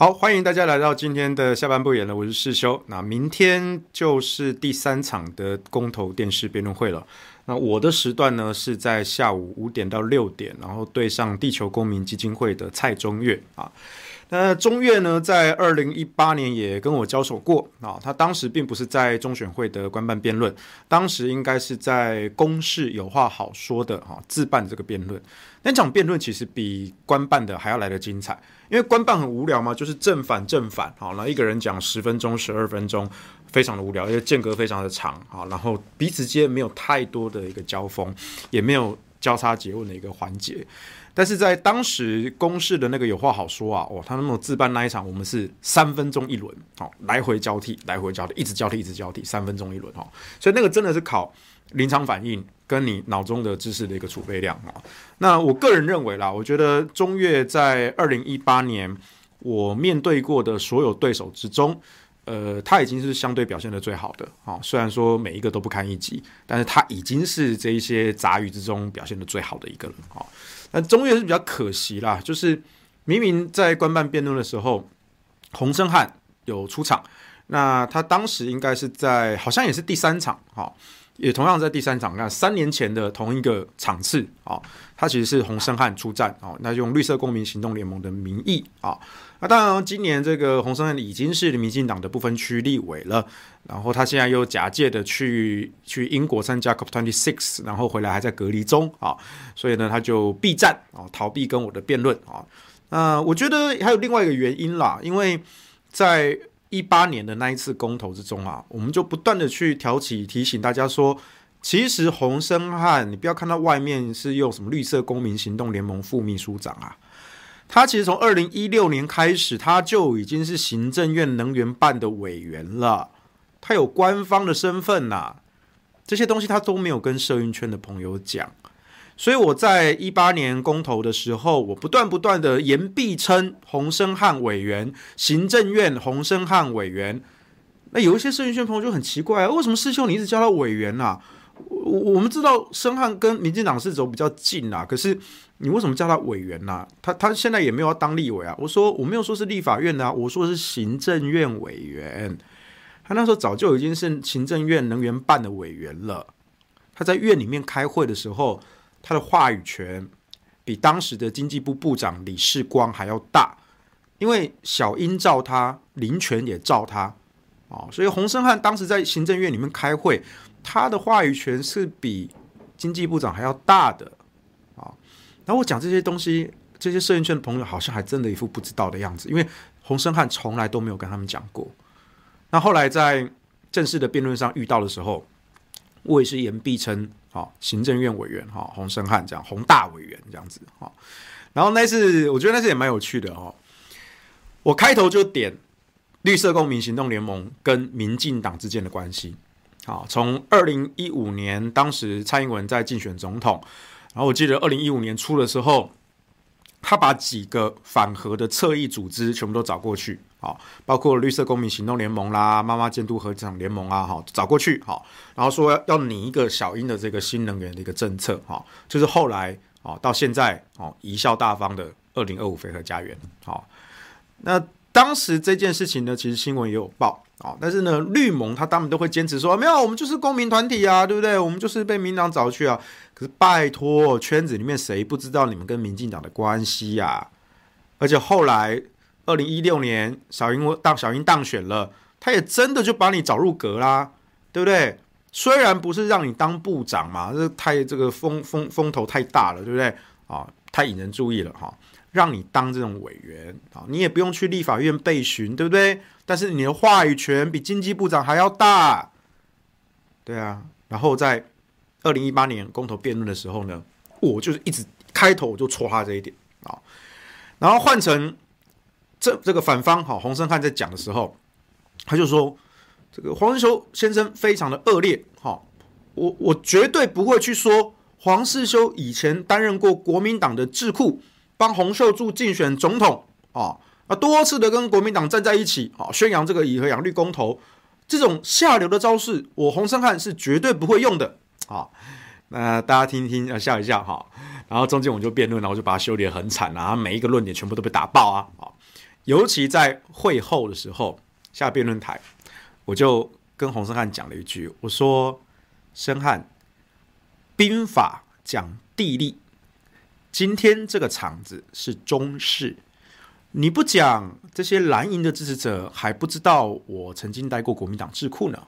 好，欢迎大家来到今天的下半部演了，我是世修。那明天就是第三场的公投电视辩论会了。那我的时段呢是在下午五点到六点，然后对上地球公民基金会的蔡中岳啊。那中岳呢，在二零一八年也跟我交手过啊。他当时并不是在中选会的官办辩论，当时应该是在公视有话好说的哈自办这个辩论。那场辩论其实比官办的还要来得精彩。因为官办很无聊嘛，就是正反正反，好，那一个人讲十分钟、十二分钟，非常的无聊，因为间隔非常的长，好，然后彼此间没有太多的一个交锋，也没有交叉结问的一个环节。但是在当时公示的那个有话好说啊，哦，他那么自办那一场，我们是三分钟一轮，好，来回交替，来回交替，一直交替，一直交替，三分钟一轮，哈，所以那个真的是考临场反应。跟你脑中的知识的一个储备量啊，那我个人认为啦，我觉得中越在二零一八年我面对过的所有对手之中，呃，他已经是相对表现的最好的啊。虽然说每一个都不堪一击，但是他已经是这一些杂鱼之中表现的最好的一个了啊。那中越是比较可惜啦，就是明明在官办辩论的时候，洪申翰有出场，那他当时应该是在好像也是第三场哈。也同样在第三场，看三年前的同一个场次啊，他其实是洪胜汉出战啊，那用绿色公民行动联盟的名义啊，那当然今年这个洪胜汉已经是民进党的不分区立委了，然后他现在又假借的去去英国参加 COP twenty six，然后回来还在隔离中啊，所以呢他就避战啊，逃避跟我的辩论啊，那我觉得还有另外一个原因啦，因为在。一八年的那一次公投之中啊，我们就不断的去挑起提醒大家说，其实洪申翰，你不要看到外面是用什么绿色公民行动联盟副秘书长啊，他其实从二零一六年开始，他就已经是行政院能源办的委员了，他有官方的身份呐、这些东西他都没有跟社运圈的朋友讲。所以我在一八年公投的时候，我不断不断的言必称洪生汉委员，行政院洪生汉委员。那有一些社运圈朋友就很奇怪啊，为什么师兄你一直叫他委员啊？我我们知道生汉跟民进党是走比较近啊，可是你为什么叫他委员呢？他他现在也没有要当立委啊。我说我没有说是立法院的啊，我说是行政院委员。他那时候早就已经是行政院能源办的委员了。他在院里面开会的时候。他的话语权比当时的经济部部长李世光还要大，因为小英罩他，林全也罩他，啊，所以洪申翰当时在行政院里面开会，他的话语权是比经济部长还要大的，啊，然后我讲这些东西，这些摄影圈的朋友好像还真的一副不知道的样子，因为洪申翰从来都没有跟他们讲过。那后来在正式的辩论上遇到的时候，我也是言必称。好，行政院委员哈，洪胜汉这样，洪大委员这样子哈。然后那次，我觉得那次也蛮有趣的哈。我开头就点绿色公民行动联盟跟民进党之间的关系。好，从二零一五年当时蔡英文在竞选总统，然后我记得二零一五年初的时候。他把几个反核的侧翼组织全部都找过去，好，包括绿色公民行动联盟啦、妈妈监督核场联盟啊，好，找过去，好，然后说要拟一个小英的这个新能源的一个政策，哈，就是后来，哦，到现在，哦，贻笑大方的二零二五非核家园，好，那当时这件事情呢，其实新闻也有报。啊，但是呢，绿盟他当然都会坚持说，没有，我们就是公民团体啊，对不对？我们就是被民党找去啊。是拜托，圈子里面谁不知道你们跟民进党的关系呀、啊？而且后来二零一六年小英当小英当选了，他也真的就把你找入阁啦，对不对？虽然不是让你当部长嘛，这太这个风风风头太大了，对不对？啊，太引人注意了哈。让你当这种委员啊，你也不用去立法院备询，对不对？但是你的话语权比经济部长还要大，对啊。然后在二零一八年公投辩论的时候呢，我就是一直开头我就戳他这一点啊。然后换成这这个反方哈，洪胜汉在讲的时候，他就说这个黄世修先生非常的恶劣哈，我我绝对不会去说黄世修以前担任过国民党的智库。帮洪秀柱竞选总统啊，啊，多次的跟国民党站在一起啊，宣扬这个以和养绿公投，这种下流的招式，我洪胜汉是绝对不会用的啊。那大家听一听，要笑一笑哈。然后中间我就辩论了，我就把他修理得很惨啊，每一个论点全部都被打爆啊。啊，尤其在会后的时候下辩论台，我就跟洪胜汉讲了一句，我说：“申翰，兵法讲地利，今天这个场子是中式，你不讲这些蓝营的支持者还不知道我曾经待过国民党智库呢。”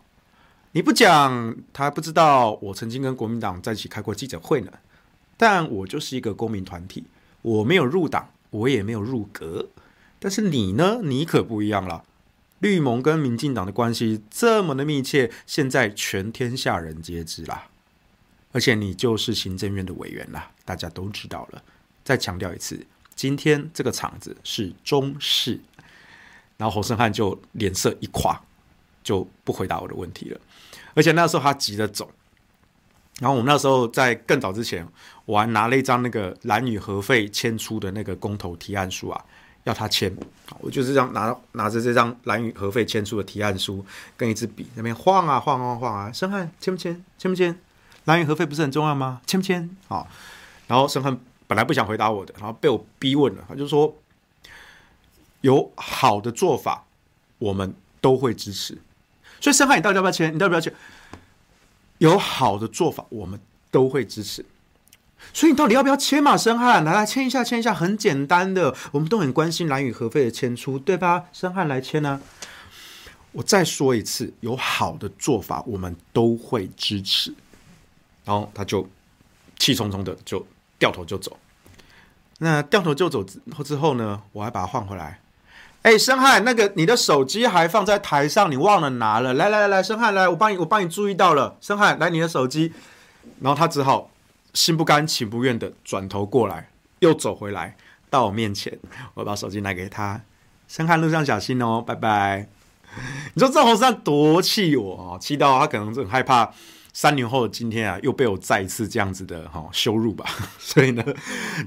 你不讲，他不知道我曾经跟国民党在一起开过记者会呢。但我就是一个公民团体，我没有入党，我也没有入阁。但是你呢？你可不一样了。绿盟跟民进党的关系这么的密切，现在全天下人皆知啦。而且你就是行政院的委员啦，大家都知道了。再强调一次，今天这个场子是中视。然后侯胜汉就脸色一垮，就不回答我的问题了。而且那时候他急着走，然后我们那时候在更早之前，我还拿了一张那个蓝与核废签出的那个公投提案书啊，要他签。我就是这样拿拿着这张蓝与核废签出的提案书，跟一支笔那边晃啊晃啊晃啊，申翰签不签？签不签？蓝与核废不是很重要吗？签不签？啊，然后申翰本来不想回答我的，然后被我逼问了，他就说有好的做法，我们都会支持。所以，申汉，你到底要不要签？你到底要不要签？有好的做法，我们都会支持。所以，你到底要不要签嘛？申汉，来来签一下，签一下，很简单的。我们都很关心蓝与核废的迁出，对吧？申汉来签呢、啊。我再说一次，有好的做法，我们都会支持。然后他就气冲冲的就掉头就走。那掉头就走之之后呢，我还把他换回来。哎，申翰，那个你的手机还放在台上，你忘了拿了。来来来来，申翰，来，我帮你，我帮你注意到了。申翰，来你的手机。然后他只好心不甘情不愿的转头过来，又走回来到我面前，我把手机拿给他。申翰，路上小心哦，拜拜。你说这洪山多气我哦，气到他可能很害怕，三年后的今天啊，又被我再一次这样子的哈羞辱吧。所以呢，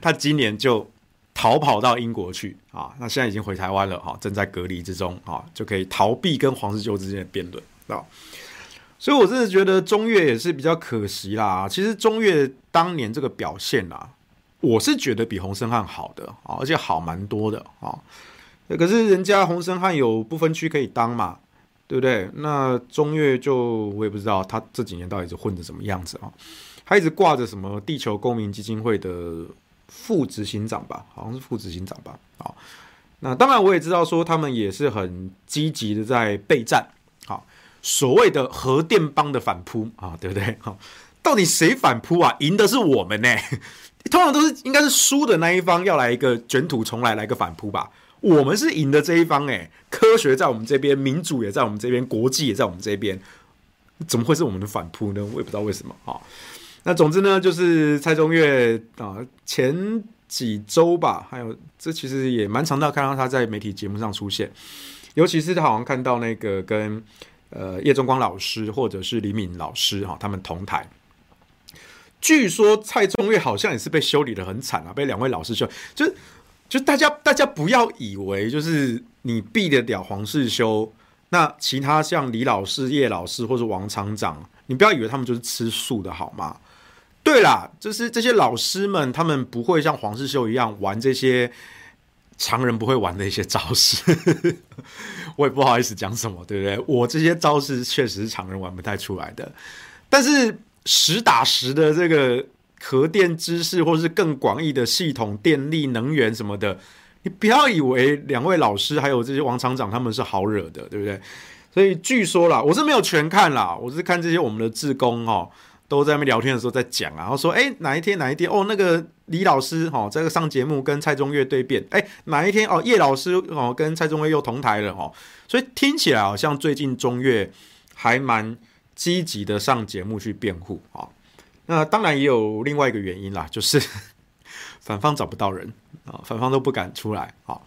他今年就。逃跑到英国去啊！那现在已经回台湾了哈，正在隔离之中啊，就可以逃避跟黄世修之间的辩论啊。所以，我真的觉得中越也是比较可惜啦。其实中越当年这个表现啊，我是觉得比洪森汉好的啊，而且好蛮多的啊。可是人家洪森汉有不分区可以当嘛，对不对？那中越就我也不知道他这几年到底是混的什么样子啊？他一直挂着什么地球公民基金会的。副执行长吧，好像是副执行长吧。好，那当然我也知道说他们也是很积极的在备战。好，所谓的核电帮的反扑啊，对不对？好，到底谁反扑啊？赢的是我们呢？通常都是应该是输的那一方要来一个卷土重来，来个反扑吧。我们是赢的这一方，哎，科学在我们这边，民主也在我们这边，国际也在我们这边，怎么会是我们的反扑呢？我也不知道为什么啊。那总之呢，就是蔡中岳啊，前几周吧，还有这其实也蛮常到看到他在媒体节目上出现，尤其是他好像看到那个跟呃叶中光老师或者是李敏老师哈，他们同台。据说蔡中岳好像也是被修理得很惨啊，被两位老师修，就就大家大家不要以为就是你避得了黄世修，那其他像李老师、叶老师或者王厂长，你不要以为他们就是吃素的好吗？对啦，就是这些老师们，他们不会像黄世修一样玩这些常人不会玩的一些招式。我也不好意思讲什么，对不对？我这些招式确实是常人玩不太出来的。但是实打实的这个核电知识，或是更广义的系统电力能源什么的，你不要以为两位老师还有这些王厂长他们是好惹的，对不对？所以据说啦，我是没有全看啦，我是看这些我们的志工哦。都在那边聊天的时候在讲啊，然后说，哎，哪一天哪一天哦，那个李老师哈，这个上节目跟蔡中岳对辩，哎，哪一天哦，叶老师哦跟蔡中岳又同台了哦，所以听起来好像最近中岳还蛮积极的上节目去辩护啊。那当然也有另外一个原因啦，就是 反方找不到人啊，反方都不敢出来啊，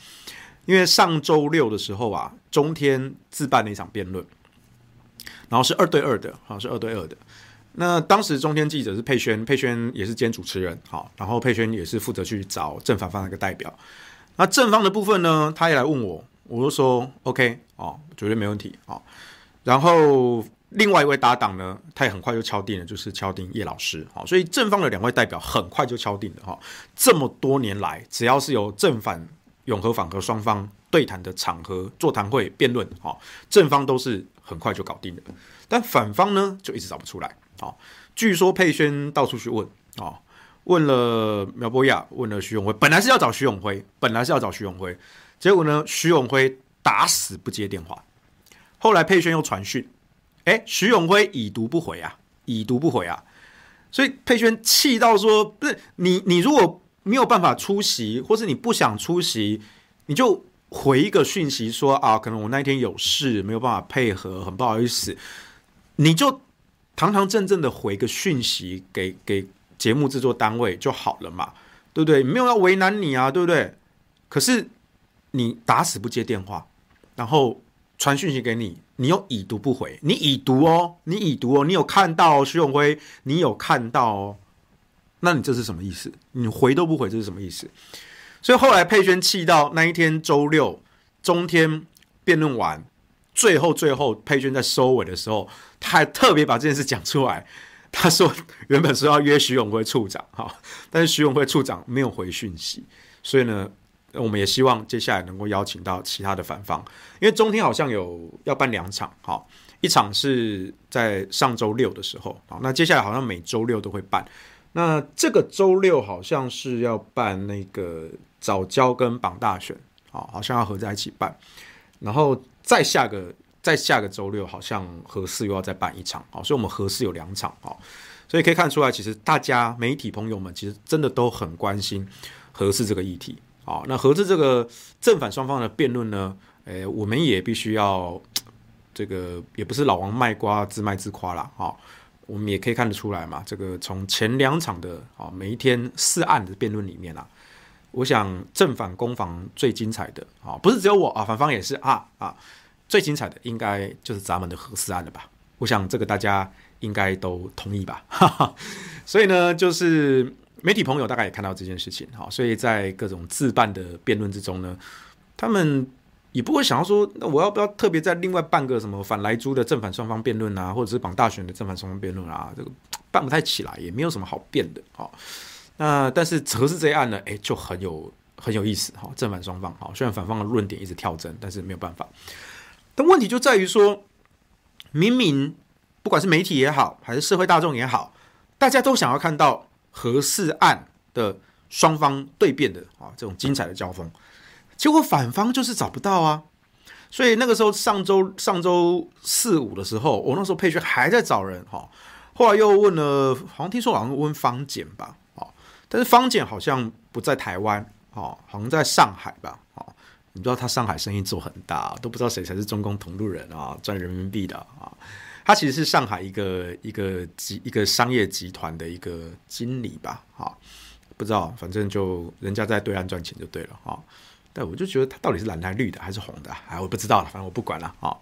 因为上周六的时候啊，中天自办了一场辩论，然后是二对二的，好像，是二对二的。那当时中天记者是佩轩，佩轩也是兼主持人，好，然后佩轩也是负责去找正反方的一个代表。那正方的部分呢，他也来问我，我就说 OK 哦，绝对没问题哦。然后另外一位搭档呢，他也很快就敲定了，就是敲定叶老师，好，所以正方的两位代表很快就敲定了哈。这么多年来，只要是有正反永和反核双方对谈的场合、座谈会、辩论，啊，正方都是很快就搞定了，但反方呢就一直找不出来，啊，据说佩轩到处去问，啊，问了苗博雅，问了徐永辉，本来是要找徐永辉，本来是要找徐永辉，结果呢，徐永辉打死不接电话，后来佩轩又传讯，哎，徐永辉已读不回啊，已读不回啊。所以佩轩气到说：“不是你，你如果没有办法出席，或是你不想出席，你就回一个讯息说啊，可能我那一天有事，没有办法配合，很不好意思。你就堂堂正正的回个讯息给给节目制作单位就好了嘛，对不对？没有要为难你啊，对不对？可是你打死不接电话，然后传讯息给你。”你又已读不回，你已读哦，你已读哦，你有看到哦，徐永辉，你有看到哦，那你这是什么意思？你回都不回，这是什么意思？所以后来佩轩气到那一天周六中天辩论完，最后最后佩轩在收尾的时候，他还特别把这件事讲出来。他说原本说要约徐永辉处长哈，但是徐永辉处长没有回讯息，所以呢。我们也希望接下来能够邀请到其他的反方，因为中天好像有要办两场，哈，一场是在上周六的时候，好，那接下来好像每周六都会办，那这个周六好像是要办那个早教跟榜大选，啊，好像要合在一起办，然后再下个在下个周六好像合适又要再办一场，好，所以我们合适有两场，好，所以可以看出来，其实大家媒体朋友们其实真的都很关心核四这个议题。好，那合资这个正反双方的辩论呢？诶，我们也必须要这个，也不是老王卖瓜自卖自夸啦。好，我们也可以看得出来嘛。这个从前两场的啊，每一天四案的辩论里面啊，我想正反攻防最精彩的啊，不是只有我啊，反方也是啊啊，最精彩的应该就是咱们的核四案了吧？我想这个大家应该都同意吧？哈哈，所以呢，就是。媒体朋友大概也看到这件事情，哈，所以在各种自办的辩论之中呢，他们也不会想要说，那我要不要特别再另外办个什么反莱猪的正反双方辩论啊，或者是绑大选的正反双方辩论啊，这个办不太起来，也没有什么好辩的，好，那但是核四这一案呢，诶，就很有很有意思，哈，正反双方，好，虽然反方的论点一直跳针，但是没有办法，但问题就在于说，明明不管是媒体也好，还是社会大众也好，大家都想要看到。核四案的双方对辩的啊，这种精彩的交锋，结果反方就是找不到啊，所以那个时候上周上周四五的时候，我那时候佩轩还在找人哈，后来又问了，好像听说好像问方简吧，但是方简好像不在台湾，好像在上海吧，你知道他上海生意做很大，都不知道谁才是中共同路人啊，赚人民币的啊。他其实是上海一个一个集一个商业集团的一个经理吧，哈，不知道，反正就人家在对岸赚钱就对了，哈。但我就觉得他到底是蓝的还是绿的还是红的，哎，我不知道了，反正我不管了，啊。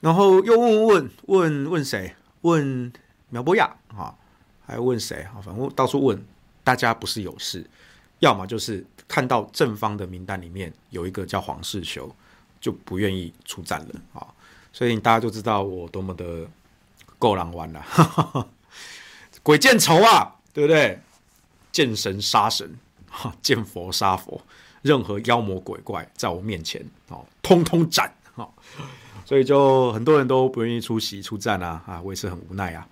然后又问问问问谁？问苗博雅，啊，还问谁？啊，反正到处问，大家不是有事，要么就是看到正方的名单里面有一个叫黄世修，就不愿意出战了，啊。所以大家就知道我多么的够狼玩了，鬼见愁啊，对不对？见神杀神，哈，见佛杀佛，任何妖魔鬼怪在我面前，哦，通通斩，哈。所以就很多人都不愿意出席出战啊，啊，我也是很无奈啊。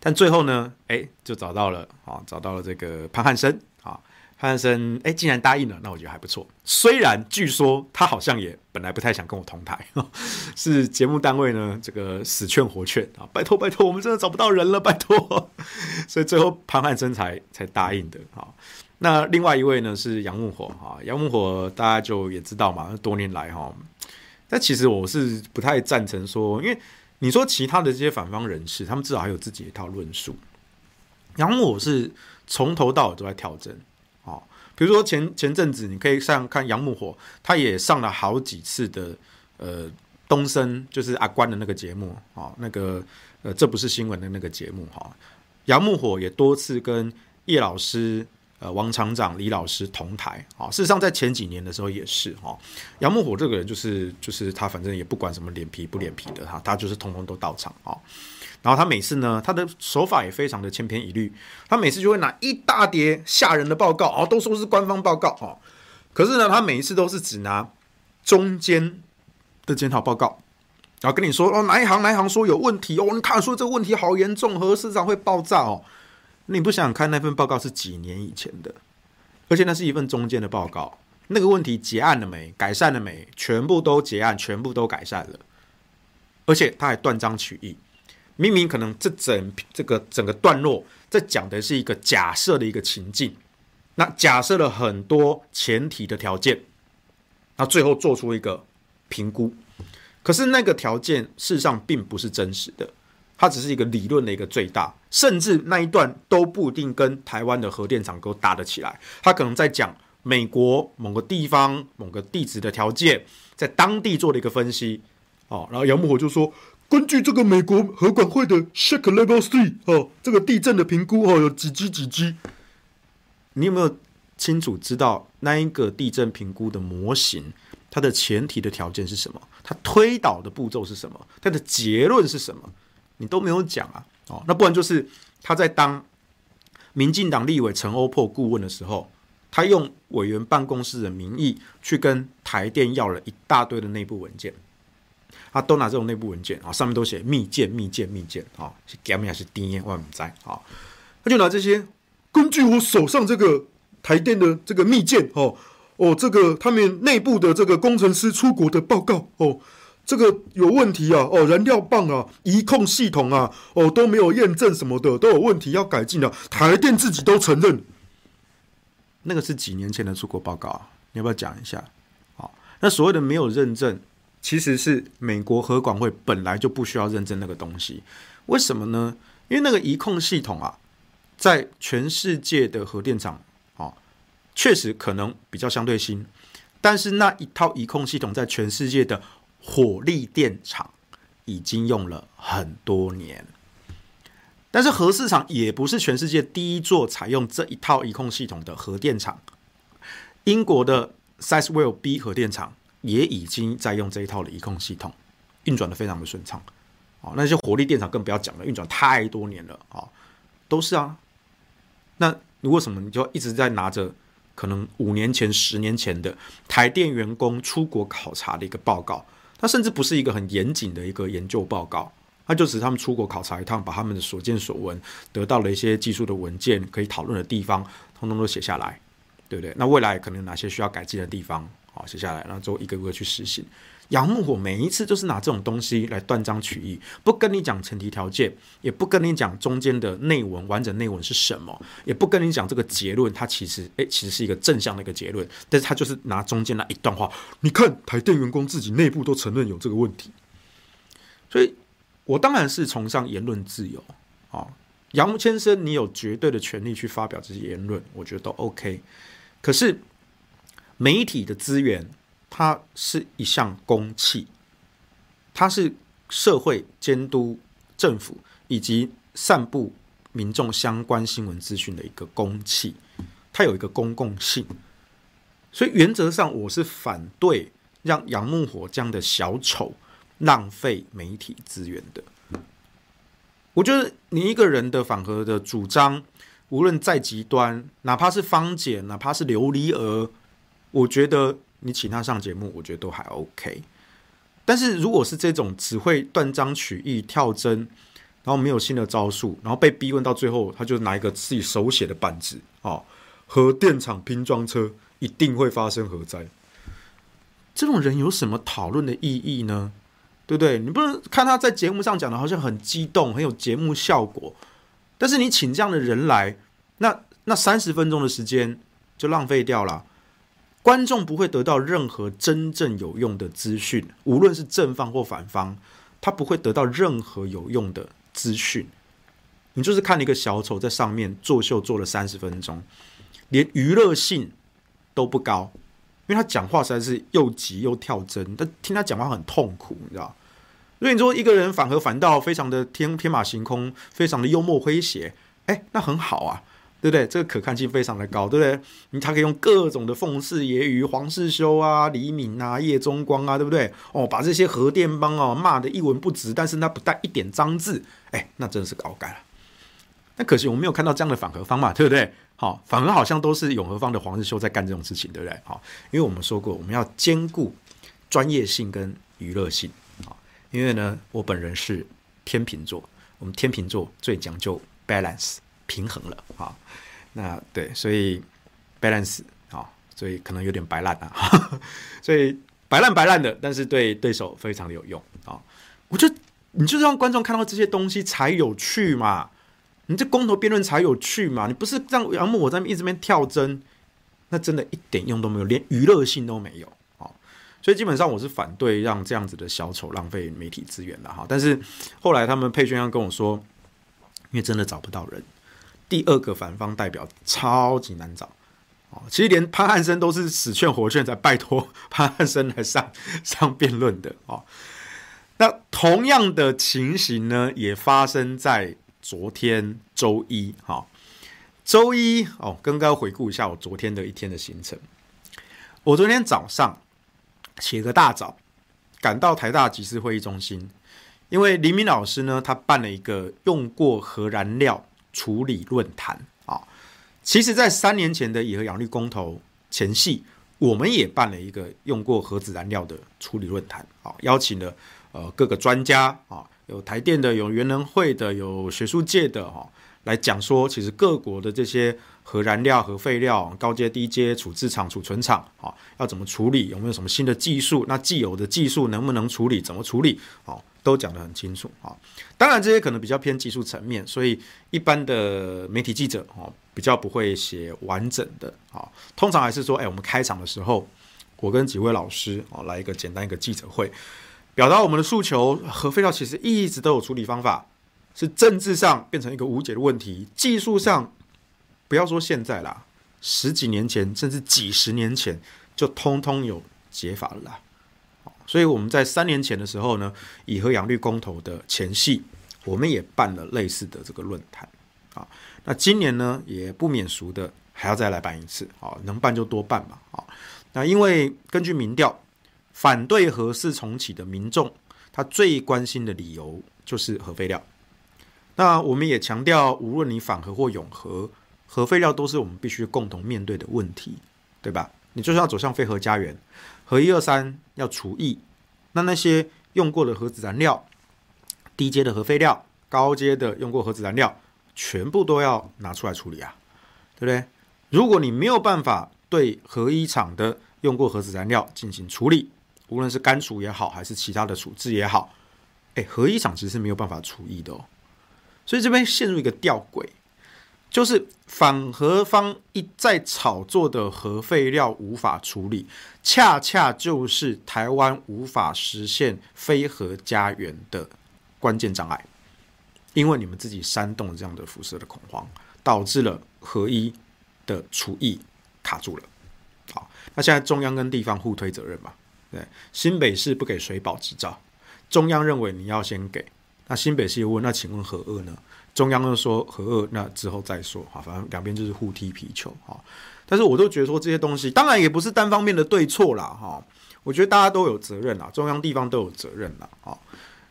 但最后呢，哎，就找到了，啊，找到了这个潘汉生，啊。潘生哎，竟然答应了，那我觉得还不错。虽然据说他好像也本来不太想跟我同台，是节目单位呢这个死劝活劝啊，拜托拜托，我们真的找不到人了，拜托。所以最后潘汉生才才答应的啊。那另外一位呢是杨木火啊，杨木火大家就也知道嘛，多年来哈。但其实我是不太赞成说，因为你说其他的这些反方人士，他们至少还有自己一套论述。杨木火是从头到尾都在跳针。比如说前前阵子，你可以上看杨木火，他也上了好几次的呃东升，就是阿关的那个节目啊，那个呃这不是新闻的那个节目哈。杨木火也多次跟叶老师、呃王厂长、李老师同台啊。事实上，在前几年的时候也是哈。杨木火这个人就是就是他反正也不管什么脸皮不脸皮的哈，他就是通通都到场啊。然后他每次呢，他的手法也非常的千篇一律。他每次就会拿一大叠吓人的报告，哦，都说是官方报告，哦，可是呢，他每一次都是只拿中间的检讨报告，然后跟你说哦，哪一行哪一行说有问题哦，你看说这个问题好严重，何市场会爆炸哦。你不想想看那份报告是几年以前的，而且那是一份中间的报告，那个问题结案了没？改善了没？全部都结案，全部都改善了，而且他还断章取义，明明可能这整这个整个段落在讲的是一个假设的一个情境，那假设了很多前提的条件，那最后做出一个评估，可是那个条件事实上并不是真实的。它只是一个理论的一个最大，甚至那一段都不一定跟台湾的核电厂都搭得起来。他可能在讲美国某个地方某个地址的条件，在当地做了一个分析，哦，然后杨木火就说，根据这个美国核管会的 Shock Level Three 哦，这个地震的评估哦有几级几级。你有没有清楚知道那一个地震评估的模型，它的前提的条件是什么？它推导的步骤是什么？它的结论是什么？你都没有讲啊，哦，那不然就是他在当民进党立委陈欧珀顾问的时候，他用委员办公室的名义去跟台电要了一大堆的内部文件，他都拿这种内部文件啊，上面都写密件、密件、密件啊，是假还是真，我不知道啊，他就拿这些，根据我手上这个台电的这个密件哦，哦，这个他们内部的这个工程师出国的报告哦。这个有问题啊！哦，燃料棒啊，仪控系统啊，哦都没有验证什么的，都有问题要改进的。台电自己都承认，那个是几年前的出国报告啊，你要不要讲一下？好，那所谓的没有认证，其实是美国核管会本来就不需要认证那个东西。为什么呢？因为那个仪控系统啊，在全世界的核电厂啊，确实可能比较相对新，但是那一套仪控系统在全世界的火力电厂已经用了很多年，但是核市场也不是全世界第一座采用这一套仪控系统的核电厂。英国的 Sizewell B 核电厂也已经在用这一套的移控系统，运转的非常的顺畅。哦，那些火力电厂更不要讲了，运转太多年了啊，都是啊。那如果什么你就一直在拿着可能五年前、十年前的台电员工出国考察的一个报告？它甚至不是一个很严谨的一个研究报告，它就只是他们出国考察一趟，把他们的所见所闻，得到了一些技术的文件，可以讨论的地方，通通都写下来，对不对？那未来可能哪些需要改进的地方，好写下来，然后之后一个个去实行。杨木火每一次都是拿这种东西来断章取义，不跟你讲前提条件，也不跟你讲中间的内文完整内文是什么，也不跟你讲这个结论，它其实诶其实是一个正向的一个结论，但是他就是拿中间那一段话，你看台电员工自己内部都承认有这个问题，所以我当然是崇尚言论自由啊，杨先生你有绝对的权利去发表这些言论，我觉得都 OK，可是媒体的资源。它是一项公器，它是社会监督政府以及散布民众相关新闻资讯的一个公器，它有一个公共性，所以原则上我是反对让杨木火这样的小丑浪费媒体资源的。我觉得你一个人的反核的主张，无论再极端，哪怕是方简，哪怕是琉璃娥，我觉得。你请他上节目，我觉得都还 OK。但是如果是这种只会断章取义、跳针，然后没有新的招数，然后被逼问到最后，他就拿一个自己手写的板子啊，核电厂拼装车一定会发生核灾。这种人有什么讨论的意义呢？对不对？你不能看他在节目上讲的好像很激动，很有节目效果，但是你请这样的人来，那那三十分钟的时间就浪费掉了。观众不会得到任何真正有用的资讯，无论是正方或反方，他不会得到任何有用的资讯。你就是看了一个小丑在上面作秀，做了三十分钟，连娱乐性都不高，因为他讲话实在是又急又跳针，但听他讲话很痛苦，你知道？所以你说一个人反核反倒非常的天天马行空，非常的幽默诙谐，哎，那很好啊。对不对？这个可看性非常的高，对不对？你他可以用各种的讽刺揶揄，黄世修啊、李敏啊、叶中光啊，对不对？哦，把这些核电帮哦骂得一文不值，但是他不带一点脏字，哎，那真的是搞改了。那可惜我们没有看到这样的反核方嘛，对不对？好，反而好像都是永和方的黄世修在干这种事情，对不对？好，因为我们说过，我们要兼顾专业性跟娱乐性。好，因为呢，我本人是天秤座，我们天秤座最讲究 balance 平衡了。啊，那对，所以 balance 好，所以可能有点白烂啊，所以白烂白烂的，但是对对手非常的有用啊。我觉得你就是让观众看到这些东西才有趣嘛。你这公投辩论才有趣嘛？你不是让杨牧我在一直边跳针，那真的一点用都没有，连娱乐性都没有啊！所以基本上我是反对让这样子的小丑浪费媒体资源的哈。但是后来他们配宣要跟我说，因为真的找不到人，第二个反方代表超级难找哦！其实连潘汉生都是死劝活劝才拜托 潘汉生来上 上辩论的哦。那同样的情形呢，也发生在。昨天周一，哈，周一哦，刚刚回顾一下我昨天的一天的行程。我昨天早上起个大早，赶到台大集思会议中心，因为黎明老师呢，他办了一个用过核燃料处理论坛啊。其实，在三年前的以核养绿公投前夕，我们也办了一个用过核子燃料的处理论坛啊，邀请了呃各个专家啊。有台电的，有原能会的，有学术界的哈，来讲说，其实各国的这些核燃料、核废料、高阶、低阶处置厂、储存厂，啊，要怎么处理？有没有什么新的技术？那既有的技术能不能处理？怎么处理？哦，都讲得很清楚啊。当然，这些可能比较偏技术层面，所以一般的媒体记者哦，比较不会写完整的啊。通常还是说，哎，我们开场的时候，我跟几位老师哦，来一个简单一个记者会。表达我们的诉求，核废料其实一直都有处理方法，是政治上变成一个无解的问题，技术上不要说现在啦，十几年前甚至几十年前就通通有解法了啦。所以我们在三年前的时候呢，以核养绿公投的前戏，我们也办了类似的这个论坛啊。那今年呢，也不免俗的还要再来办一次啊，能办就多办嘛啊。那因为根据民调。反对核四重启的民众，他最关心的理由就是核废料。那我们也强调，无论你反核或永核，核废料都是我们必须共同面对的问题，对吧？你就是要走向废核家园，核一二三要除役，那那些用过的核子燃料、低阶的核废料、高阶的用过核子燃料，全部都要拿出来处理啊，对不对？如果你没有办法对核一厂的用过核子燃料进行处理，无论是干除也好，还是其他的处置也好，哎，核一厂其实是没有办法除役的哦。所以这边陷入一个吊诡，就是反核方一再炒作的核废料无法处理，恰恰就是台湾无法实现非核家园的关键障碍。因为你们自己煽动这样的辐射的恐慌，导致了核一的除役卡住了。好，那现在中央跟地方互推责任嘛。对，新北市不给水保执照，中央认为你要先给，那新北市又问，那请问何二呢？中央又说何二，那之后再说，哈，反正两边就是互踢皮球，哈。但是我都觉得说这些东西，当然也不是单方面的对错啦，哈。我觉得大家都有责任啦，中央地方都有责任啦，哈。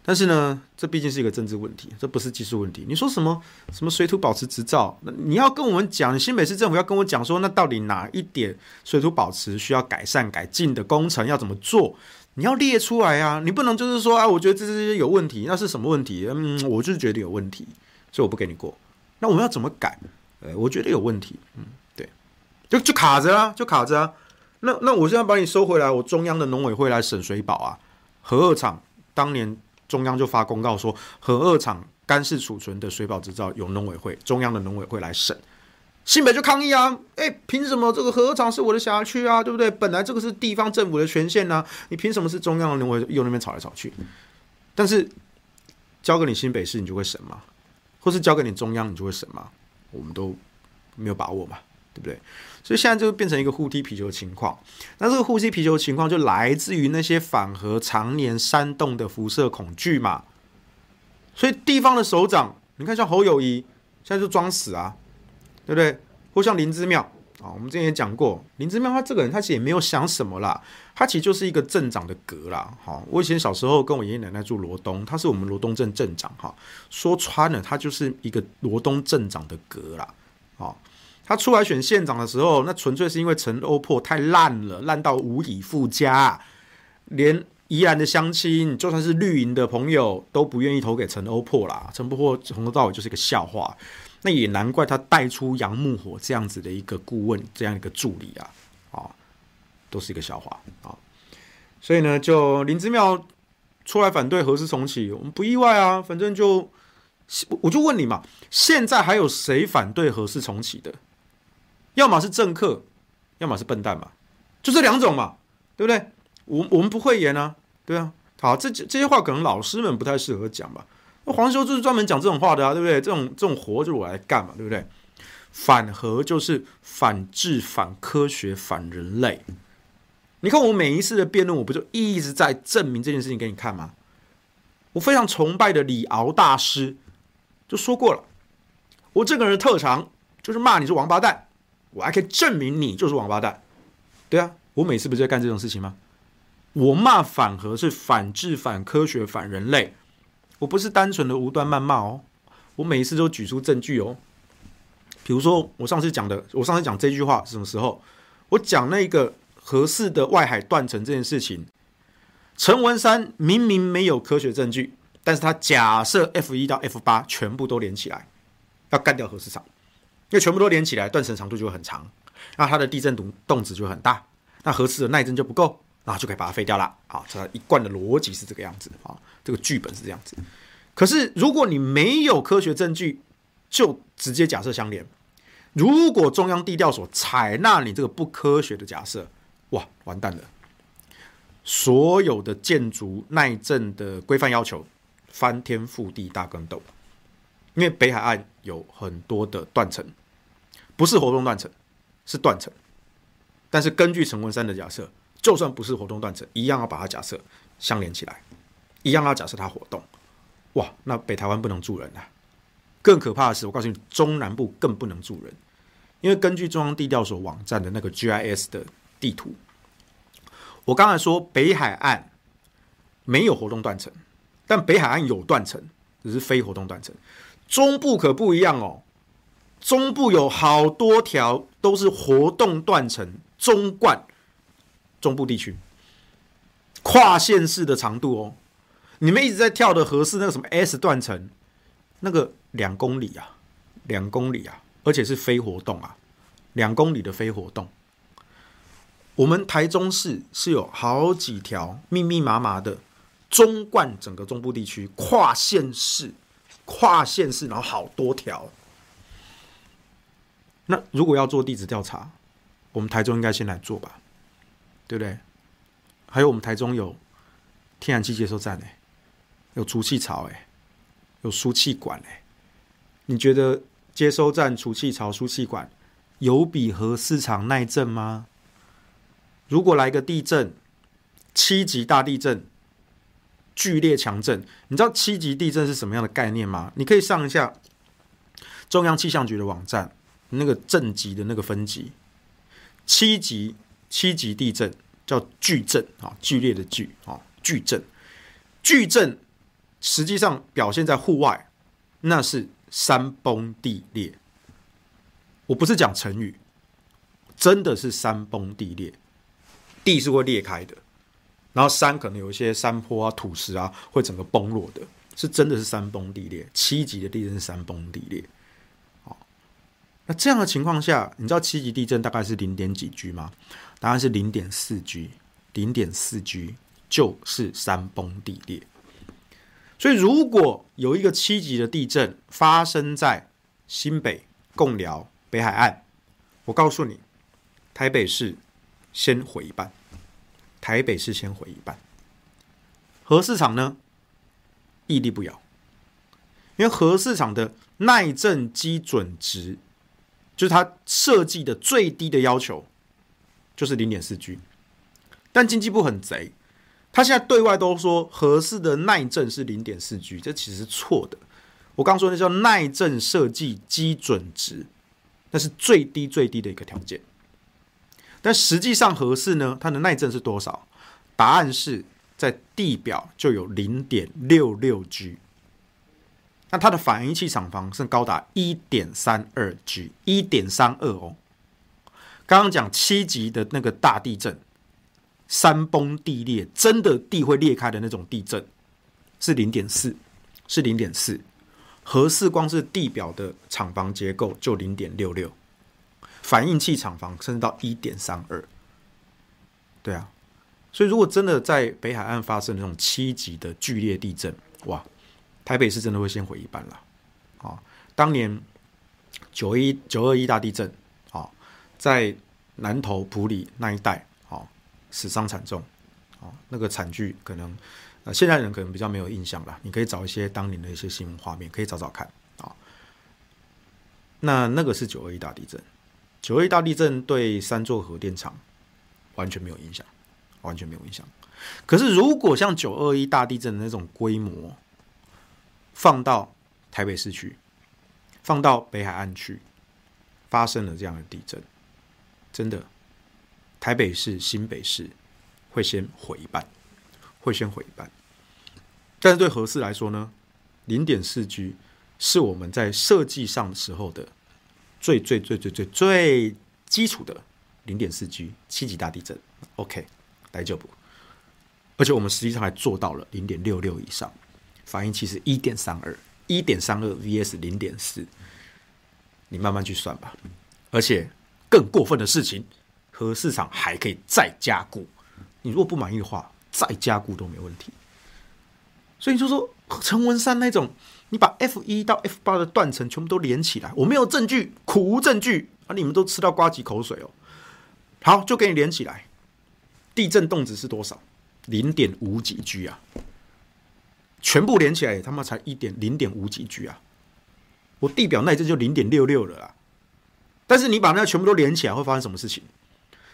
但是呢，这毕竟是一个政治问题，这不是技术问题。你说什么什么水土保持执照？那你要跟我们讲，新北市政府要跟我讲说，那到底哪一点水土保持需要改善改进的工程要怎么做？你要列出来啊！你不能就是说啊，我觉得这这些有问题，那是什么问题？嗯，我就是觉得有问题，所以我不给你过。那我们要怎么改？呃，我觉得有问题，嗯，对，就就卡着啊，就卡着啊。那那我现在把你收回来，我中央的农委会来审水保啊，核二厂当年。中央就发公告说，核二厂干式储存的水保执照由农委会，中央的农委会来审。新北就抗议啊，诶，凭什么这个核厂是我的辖区啊，对不对？本来这个是地方政府的权限呢、啊，你凭什么是中央的农委会又那边吵来吵去？但是交给你新北市，你就会审吗？或是交给你中央，你就会审吗？我们都没有把握嘛，对不对？所以现在就变成一个互踢皮球的情况，那这个互踢皮球的情况就来自于那些反核常年煽动的辐射恐惧嘛。所以地方的首长，你看像侯友宜，现在就装死啊，对不对？或像林之妙啊，我们之前也讲过，林之妙他这个人，他其实也没有想什么啦，他其实就是一个镇长的格啦。好，我以前小时候跟我爷爷奶奶住罗东，他是我们罗东镇镇长哈。说穿了，他就是一个罗东镇长的格啦。好，他出来选县长的时候，那纯粹是因为陈欧珀太烂了，烂到无以复加，连宜兰的乡亲，就算是绿营的朋友，都不愿意投给陈欧珀啦。陈欧珀从头到尾就是一个笑话。那也难怪他带出杨木火这样子的一个顾问，这样一个助理啊，啊，都是一个笑话啊。所以呢，就林之妙出来反对何时重启，我们不意外啊。反正就我就问你嘛，现在还有谁反对何时重启的？要么是政客，要么是笨蛋嘛，就这两种嘛，对不对？我我们不会言啊，对啊。好，这这些话可能老师们不太适合讲吧。黄修就是专门讲这种话的啊，对不对？这种这种活就是我来干嘛，对不对？反核就是反智、反科学、反人类。你看我每一次的辩论，我不就一直在证明这件事情给你看吗？我非常崇拜的李敖大师就说过了，我这个人的特长就是骂你是王八蛋，我还可以证明你就是王八蛋。对啊，我每次不就在干这种事情吗？我骂反核是反智、反科学、反人类。我不是单纯的无端谩骂哦，我每一次都举出证据哦。比如说，我上次讲的，我上次讲这句话是什么时候？我讲那个合适的外海断层这件事情，陈文山明明没有科学证据，但是他假设 F 一到 F 八全部都连起来，要干掉核四厂，因为全部都连起来，断层长度就会很长，那它的地震动动值就会很大，那核四的耐震就不够。那就可以把它废掉了。好，这一贯的逻辑是这个样子啊，这个剧本是这样子。可是如果你没有科学证据，就直接假设相连。如果中央地调所采纳你这个不科学的假设，哇，完蛋了！所有的建筑耐震的规范要求翻天覆地大更动，因为北海岸有很多的断层，不是活动断层，是断层。但是根据陈文山的假设。就算不是活动断层，一样要把它假设相连起来，一样要假设它活动。哇，那北台湾不能住人啊！更可怕的是，我告诉你，中南部更不能住人，因为根据中央地调所网站的那个 GIS 的地图，我刚才说北海岸没有活动断层，但北海岸有断层，只是非活动断层。中部可不一样哦，中部有好多条都是活动断层，中冠。中部地区跨县市的长度哦，你们一直在跳的核四那个什么 S 断层，那个两公里啊，两公里啊，而且是非活动啊，两公里的非活动。我们台中市是有好几条密密麻麻的中贯整个中部地区跨县市，跨县市，然后好多条。那如果要做地质调查，我们台中应该先来做吧。对不对？还有我们台中有天然气接收站哎，有储气槽哎，有输气管哎。你觉得接收站、储气槽、输气管有比核市场耐震吗？如果来个地震，七级大地震，剧烈强震，你知道七级地震是什么样的概念吗？你可以上一下中央气象局的网站，那个震级的那个分级，七级。七级地震叫巨震啊，剧烈的巨啊，巨震。巨震实际上表现在户外，那是山崩地裂。我不是讲成语，真的是山崩地裂，地是会裂开的，然后山可能有一些山坡啊、土石啊会整个崩落的，是真的是山崩地裂。七级的地震是山崩地裂。那这样的情况下，你知道七级地震大概是零点几 G 吗？答案是零点四 G，零点四 G 就是山崩地裂。所以，如果有一个七级的地震发生在新北、贡寮、北海岸，我告诉你，台北市先毁一半，台北市先毁一半。核市场呢，屹立不摇，因为核市场的耐震基准值，就是它设计的最低的要求。就是零点四 G，但经济部很贼，他现在对外都说合适的耐震是零点四 G，这其实是错的。我刚说那叫耐震设计基准值，那是最低最低的一个条件但实际上合适呢，它的耐震是多少？答案是在地表就有零点六六 G。那它的反应器厂房是高达一点三二 G，一点三二哦。刚刚讲七级的那个大地震，山崩地裂，真的地会裂开的那种地震，是零点四，是零点四。核四光是地表的厂房结构就零点六六，反应器厂房甚至到一点三二。对啊，所以如果真的在北海岸发生那种七级的剧烈地震，哇！台北市真的会先毁一半了，啊！当年九一九二一大地震，啊，在南投埔里那一带，啊，死伤惨重，啊，那个惨剧可能，呃，现在人可能比较没有印象了。你可以找一些当年的一些新闻画面，可以找找看，啊。那那个是九二一大地震，九二一大地震对三座核电厂完全没有影响，完全没有影响。可是如果像九二一大地震的那种规模，放到台北市区，放到北海岸去，发生了这样的地震，真的，台北市、新北市会先毁一半，会先毁一半。但是对核四来说呢，零点四 G 是我们在设计上时候的最最最最最最基础的零点四 G 七级大地震。OK，大丈夫，而且我们实际上还做到了零点六六以上。反应器是一点三二，一点三二 vs 零点四，你慢慢去算吧。而且更过分的事情，核市场还可以再加固。你如果不满意的话，再加固都没问题。所以就说陈文山那种，你把 F 一到 F 八的断层全部都连起来，我没有证据，苦无证据啊！你们都吃到呱吉口水哦。好，就给你连起来。地震动值是多少？零点五几 G 啊。全部连起来，他妈才一点零点五几 G 啊！我地表耐震就零点六六了啦。但是你把那全部都连起来，会发生什么事情？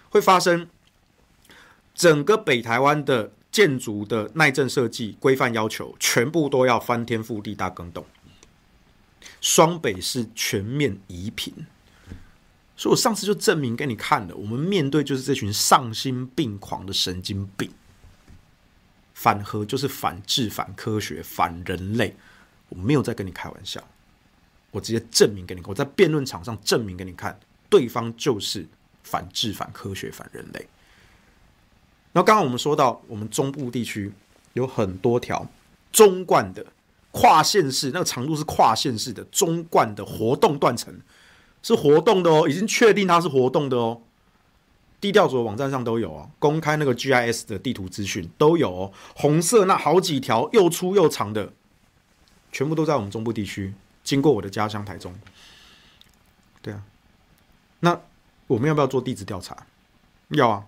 会发生整个北台湾的建筑的耐震设计规范要求，全部都要翻天覆地大更动。双北是全面移平，所以我上次就证明给你看了，我们面对就是这群丧心病狂的神经病。反核就是反智、反科学、反人类，我没有在跟你开玩笑，我直接证明给你看，我在辩论场上证明给你看，对方就是反智、反科学、反人类。然后刚刚我们说到，我们中部地区有很多条中贯的跨县市，那个长度是跨县市的中贯的活动断层，是活动的哦，已经确定它是活动的哦。地调组的网站上都有哦，公开那个 GIS 的地图资讯都有哦。红色那好几条又粗又长的，全部都在我们中部地区，经过我的家乡台中。对啊，那我们要不要做地质调查？要啊，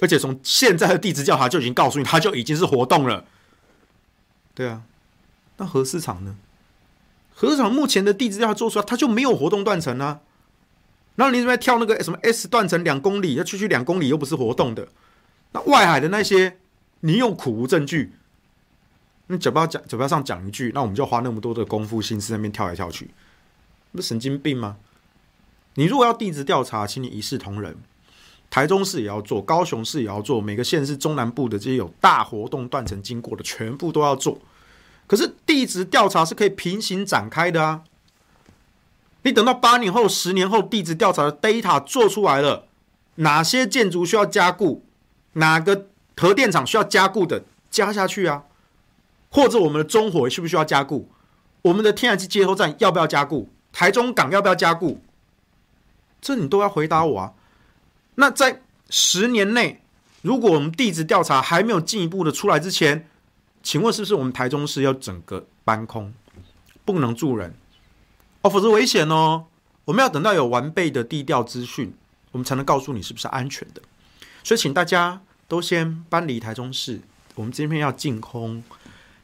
而且从现在的地质调查就已经告诉你，它就已经是活动了。对啊，那核市场呢？核市场目前的地质调查做出来，它就没有活动断层啊。然后你这边跳那个什么 S 断层两公里，要区区两公里又不是活动的，那外海的那些，你用苦无证据，你嘴巴讲嘴巴上讲一句，那我们就花那么多的功夫心思在那边跳来跳去，不是神经病吗？你如果要地质调查，请你一视同仁，台中市也要做，高雄市也要做，每个县市中南部的这些有大活动断层经过的，全部都要做。可是地质调查是可以平行展开的啊。你等到八年后、十年后，地质调查的 data 做出来了，哪些建筑需要加固，哪个核电厂需要加固的，加下去啊？或者我们的中火需不需要加固？我们的天然气接收站要不要加固？台中港要不要加固？这你都要回答我啊！那在十年内，如果我们地质调查还没有进一步的出来之前，请问是不是我们台中市要整个搬空，不能住人？否则危险哦！我们要等到有完备的地调资讯，我们才能告诉你是不是安全的。所以，请大家都先搬离台中市。我们今天要净空。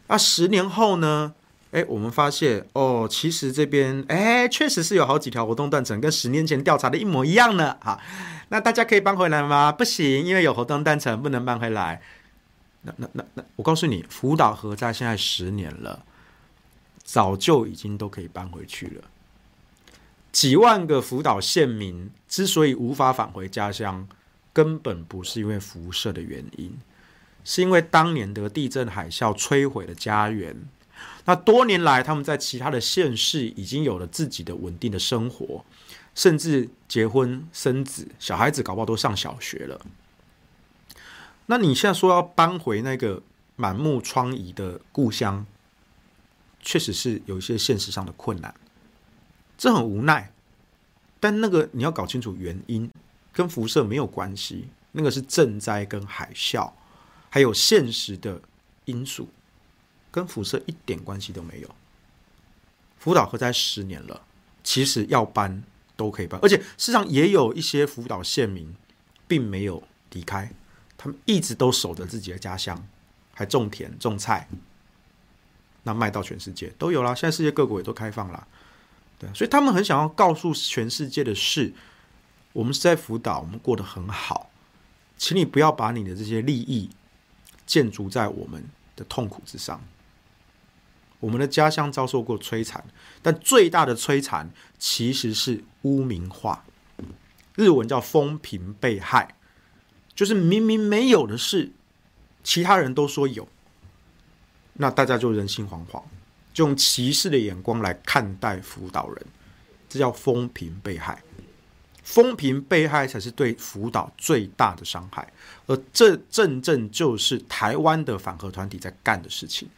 那十年后呢？哎，我们发现哦，其实这边哎，确实是有好几条活动断层，跟十年前调查的一模一样呢。好，那大家可以搬回来吗？不行，因为有活动断层，不能搬回来。那那那那，我告诉你，福岛核灾现在十年了，早就已经都可以搬回去了。几万个福岛县民之所以无法返回家乡，根本不是因为辐射的原因，是因为当年的地震海啸摧毁了家园。那多年来，他们在其他的县市已经有了自己的稳定的生活，甚至结婚生子，小孩子搞不好都上小学了。那你现在说要搬回那个满目疮痍的故乡，确实是有一些现实上的困难，这很无奈。但那个你要搞清楚原因，跟辐射没有关系，那个是震灾跟海啸，还有现实的因素。跟辐射一点关系都没有。福岛核灾十年了，其实要搬都可以搬，而且事实上也有一些福岛县民并没有离开，他们一直都守着自己的家乡，还种田种菜，那卖到全世界都有啦。现在世界各国也都开放了，对，所以他们很想要告诉全世界的是，我们是在福岛，我们过得很好，请你不要把你的这些利益建筑在我们的痛苦之上。我们的家乡遭受过摧残，但最大的摧残其实是污名化。日文叫风评被害，就是明明没有的事，其他人都说有，那大家就人心惶惶，就用歧视的眼光来看待福岛人，这叫风评被害。风评被害才是对福岛最大的伤害，而这正正就是台湾的反核团体在干的事情。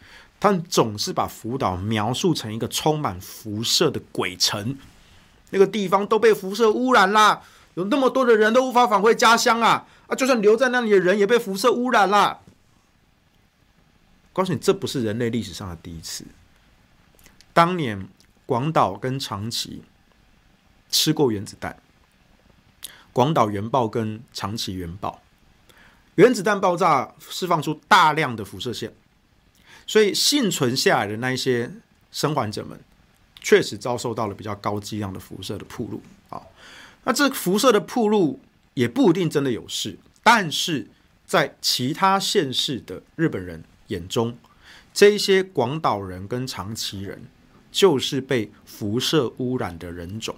他们总是把福岛描述成一个充满辐射的鬼城，那个地方都被辐射污染啦，有那么多的人都无法返回家乡啊！啊，就算留在那里的人也被辐射污染啦。告诉你，这不是人类历史上的第一次。当年广岛跟长崎吃过原子弹，广岛原爆跟长崎原爆，原子弹爆炸释放出大量的辐射线。所以幸存下来的那一些生还者们，确实遭受到了比较高剂量的辐射的暴露啊。那这辐射的暴露也不一定真的有事，但是在其他县市的日本人眼中，这一些广岛人跟长崎人就是被辐射污染的人种，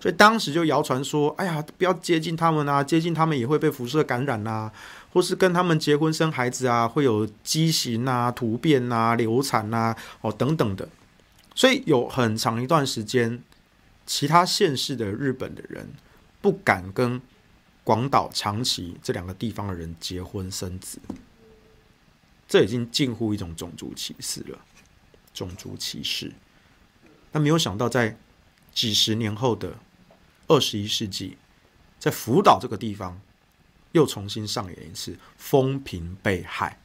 所以当时就谣传说：“哎呀，不要接近他们啊，接近他们也会被辐射感染啊。”或是跟他们结婚生孩子啊，会有畸形啊、突变啊、流产啊，哦等等的，所以有很长一段时间，其他县市的日本的人不敢跟广岛、长崎这两个地方的人结婚生子，这已经近乎一种种族歧视了。种族歧视，但没有想到，在几十年后的二十一世纪，在福岛这个地方。又重新上演一次风平被害，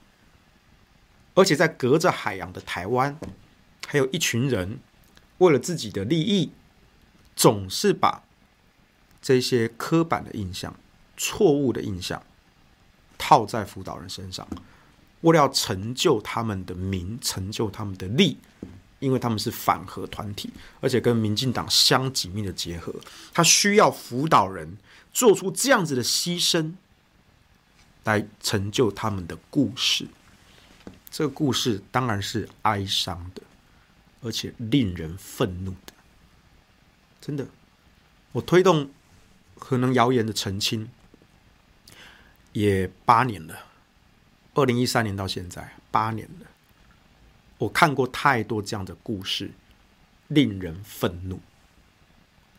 而且在隔着海洋的台湾，还有一群人为了自己的利益，总是把这些刻板的印象、错误的印象套在福岛人身上，为了要成就他们的名、成就他们的利，因为他们是反核团体，而且跟民进党相紧密的结合，他需要辅导人做出这样子的牺牲。来成就他们的故事，这个故事当然是哀伤的，而且令人愤怒的。真的，我推动可能谣言的澄清也八年了，二零一三年到现在八年了，我看过太多这样的故事，令人愤怒。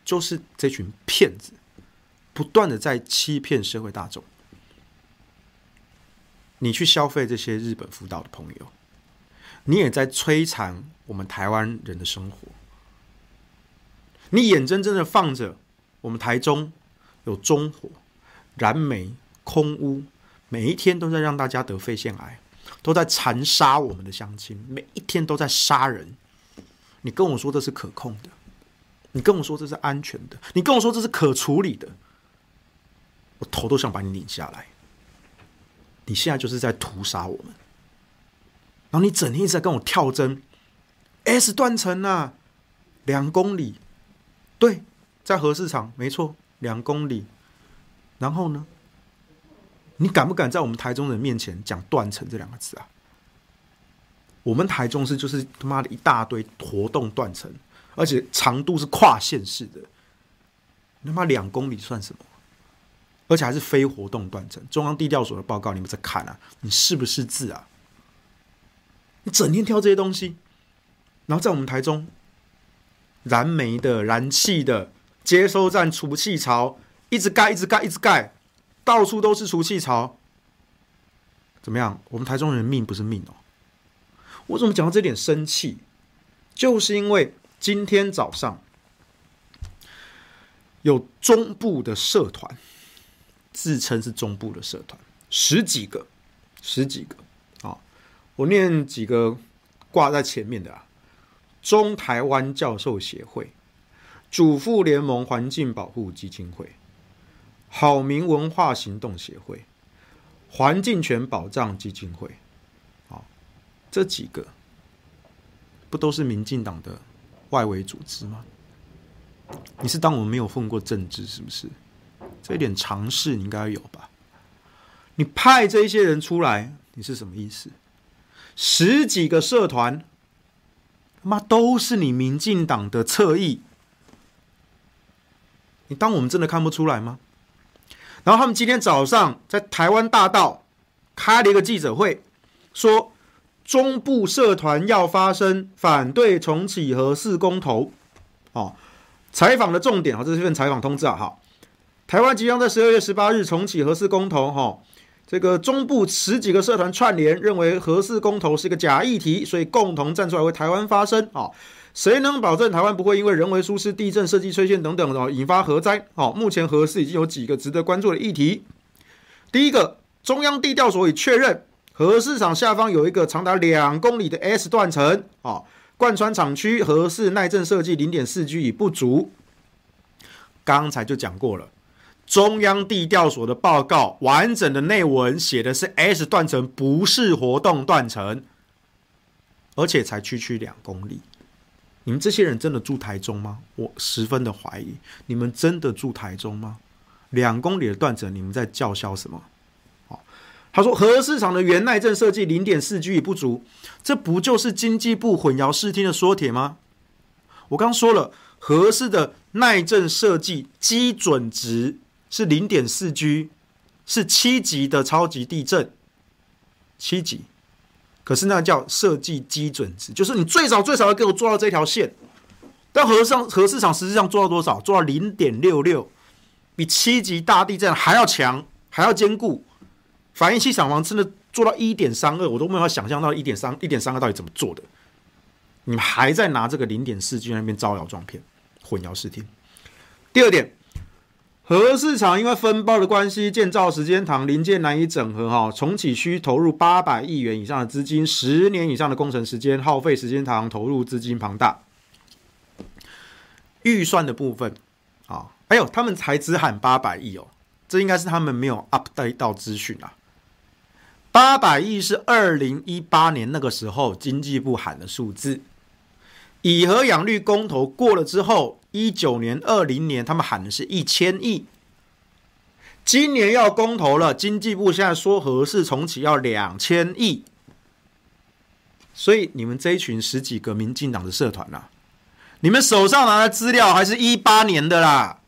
就是这群骗子不断的在欺骗社会大众。你去消费这些日本福岛的朋友，你也在摧残我们台湾人的生活。你眼睁睁的放着我们台中有中火、燃煤、空污，每一天都在让大家得肺腺癌，都在残杀我们的乡亲，每一天都在杀人。你跟我说这是可控的，你跟我说这是安全的，你跟我说这是可处理的，我头都想把你拧下来。你现在就是在屠杀我们，然后你整天一直在跟我跳针，S 断层啊，两公里，对，在核市场没错，两公里，然后呢，你敢不敢在我们台中人面前讲断层这两个字啊？我们台中市就是他妈的一大堆活动断层，而且长度是跨县市的，他妈两公里算什么？而且还是非活动断层。中央地调所的报告，你们在看啊？你是不是字啊？你整天挑这些东西，然后在我们台中，燃煤的、燃气的接收站储气槽一直盖、一直盖、一直盖，到处都是除气槽。怎么样？我们台中人命不是命哦。我怎么讲到这点生气？就是因为今天早上有中部的社团。自称是中部的社团，十几个，十几个，啊，我念几个挂在前面的啊，中台湾教授协会、主妇联盟环境保护基金会、好民文化行动协会、环境权保障基金会，啊，这几个不都是民进党的外围组织吗？你是当我们没有混过政治是不是？这一点常识你应该有吧？你派这一些人出来，你是什么意思？十几个社团，他妈都是你民进党的侧翼，你当我们真的看不出来吗？然后他们今天早上在台湾大道开了一个记者会，说中部社团要发声，反对重启核四公投。哦，采访的重点啊，这是一份采访通知啊，好。台湾即将在十二月十八日重启核四公投，哈，这个中部十几个社团串联，认为核四公投是一个假议题，所以共同站出来为台湾发声，啊，谁能保证台湾不会因为人为疏失、地震、设计缺陷等等，哦引发核灾？哦，目前核四已经有几个值得关注的议题。第一个，中央地调所已确认，核市厂下方有一个长达两公里的 S 断层，哦，贯穿厂区，核四耐震设计零点四 G 已不足。刚才就讲过了。中央地调所的报告完整的内文写的是 S 断层不是活动断层，而且才区区两公里。你们这些人真的住台中吗？我十分的怀疑，你们真的住台中吗？两公里的断层，你们在叫嚣什么？哦，他说核市场的原耐震设计零点四 G 已不足，这不就是经济部混淆视听的说帖吗？我刚说了，核四的耐震设计基准值。是零点四 G，是七级的超级地震，七级。可是那叫设计基准值，就是你最少最少要给我做到这条线。但核上核市场实际上做到多少？做到零点六六，比七级大地震还要强，还要坚固。反应器厂房真的做到一点三二，我都没有想象到一点三一点三二到底怎么做的。你们还在拿这个零点四 G 那边招摇撞骗，混淆视听。第二点。核市场因为分包的关系，建造时间长，零件难以整合，哈，重启需投入八百亿元以上的资金，十年以上的工程时间，耗费时间长，投入资金庞大。预算的部分，啊，哎呦，他们才只喊八百亿哦，这应该是他们没有 update 到资讯啊。八百亿是二零一八年那个时候经济部喊的数字，以核养绿公投过了之后。一九年、二零年，他们喊的是一千亿。今年要公投了，经济部现在说合适重启要两千亿。所以你们这一群十几个民进党的社团呐、啊，你们手上拿的资料还是一八年的啦。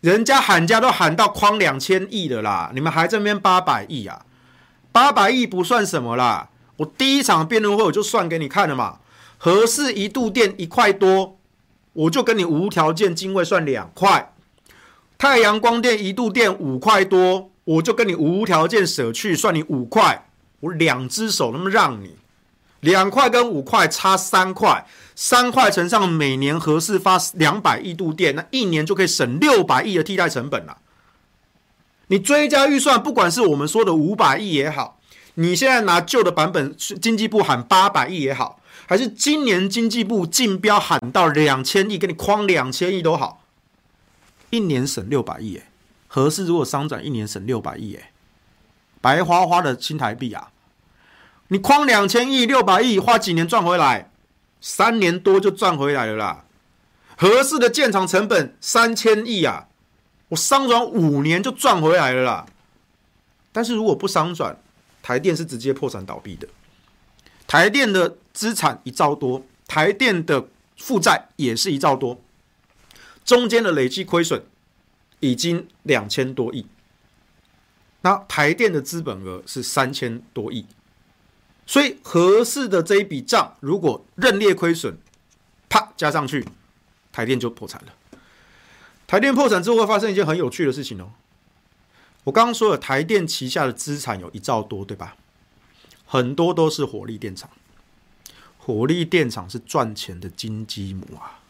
人家喊价都喊到框两千亿的啦，你们还这边八百亿啊？八百亿不算什么啦。我第一场辩论会我就算给你看了嘛，合适一度电一块多。我就跟你无条件进位算两块，太阳光电一度电五块多，我就跟你无条件舍去算你五块，我两只手那么让你，两块跟五块差三块，三块乘上每年合适发两百亿度电，那一年就可以省六百亿的替代成本了。你追加预算，不管是我们说的五百亿也好，你现在拿旧的版本，经济部喊八百亿也好。还是今年经济部竞标喊到两千亿，给你框两千亿都好，一年省六百亿哎，核四如果商转一年省六百亿哎，白花花的新台币啊！你框两千亿六百亿，花几年赚回来？三年多就赚回来了啦！合适的建厂成本三千亿啊，我商转五年就赚回来了啦！但是如果不商转，台电是直接破产倒闭的。台电的资产一兆多，台电的负债也是一兆多，中间的累计亏损已经两千多亿，那台电的资本额是三千多亿，所以合适的这一笔账如果认列亏损，啪加上去，台电就破产了。台电破产之后会发生一件很有趣的事情哦。我刚刚说了，台电旗下的资产有一兆多，对吧？很多都是火力电厂，火力电厂是赚钱的金鸡母啊。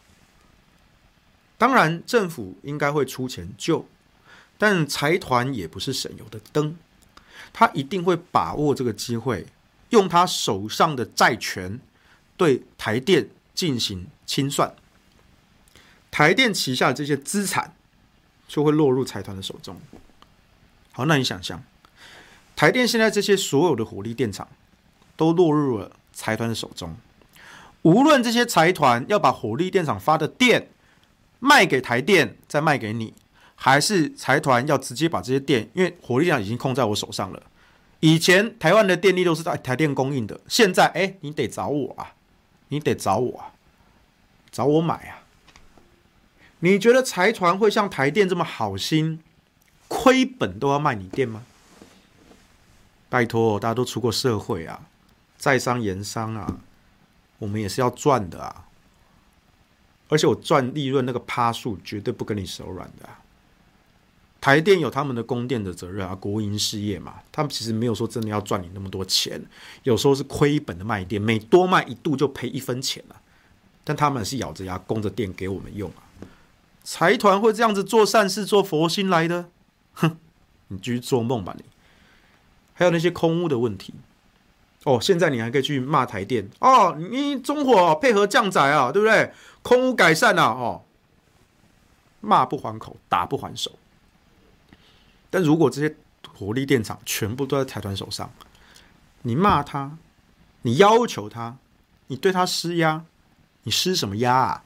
当然，政府应该会出钱救，但财团也不是省油的灯，他一定会把握这个机会，用他手上的债权对台电进行清算，台电旗下的这些资产就会落入财团的手中。好，那你想象，台电现在这些所有的火力电厂都落入了财团的手中，无论这些财团要把火力电厂发的电，卖给台电，再卖给你，还是财团要直接把这些电，因为火力厂已经控在我手上了。以前台湾的电力都是在台电供应的，现在哎，你得找我啊，你得找我啊，找我买啊。你觉得财团会像台电这么好心，亏本都要卖你电吗？拜托，大家都出过社会啊，在商言商啊，我们也是要赚的啊。而且我赚利润那个趴数绝对不跟你手软的啊。台电有他们的供电的责任啊，国营事业嘛，他们其实没有说真的要赚你那么多钱，有时候是亏本的卖电，每多卖一度就赔一分钱啊。但他们是咬着牙供着电给我们用啊。财团会这样子做善事、做佛心来的？哼，你继续做梦吧你。还有那些空屋的问题。哦，现在你还可以去骂台电哦，你中火配合降载啊，对不对？空屋改善啊，哦，骂不还口，打不还手。但如果这些火力电厂全部都在财团手上，你骂他，你要求他，你对他施压，你施什么压啊？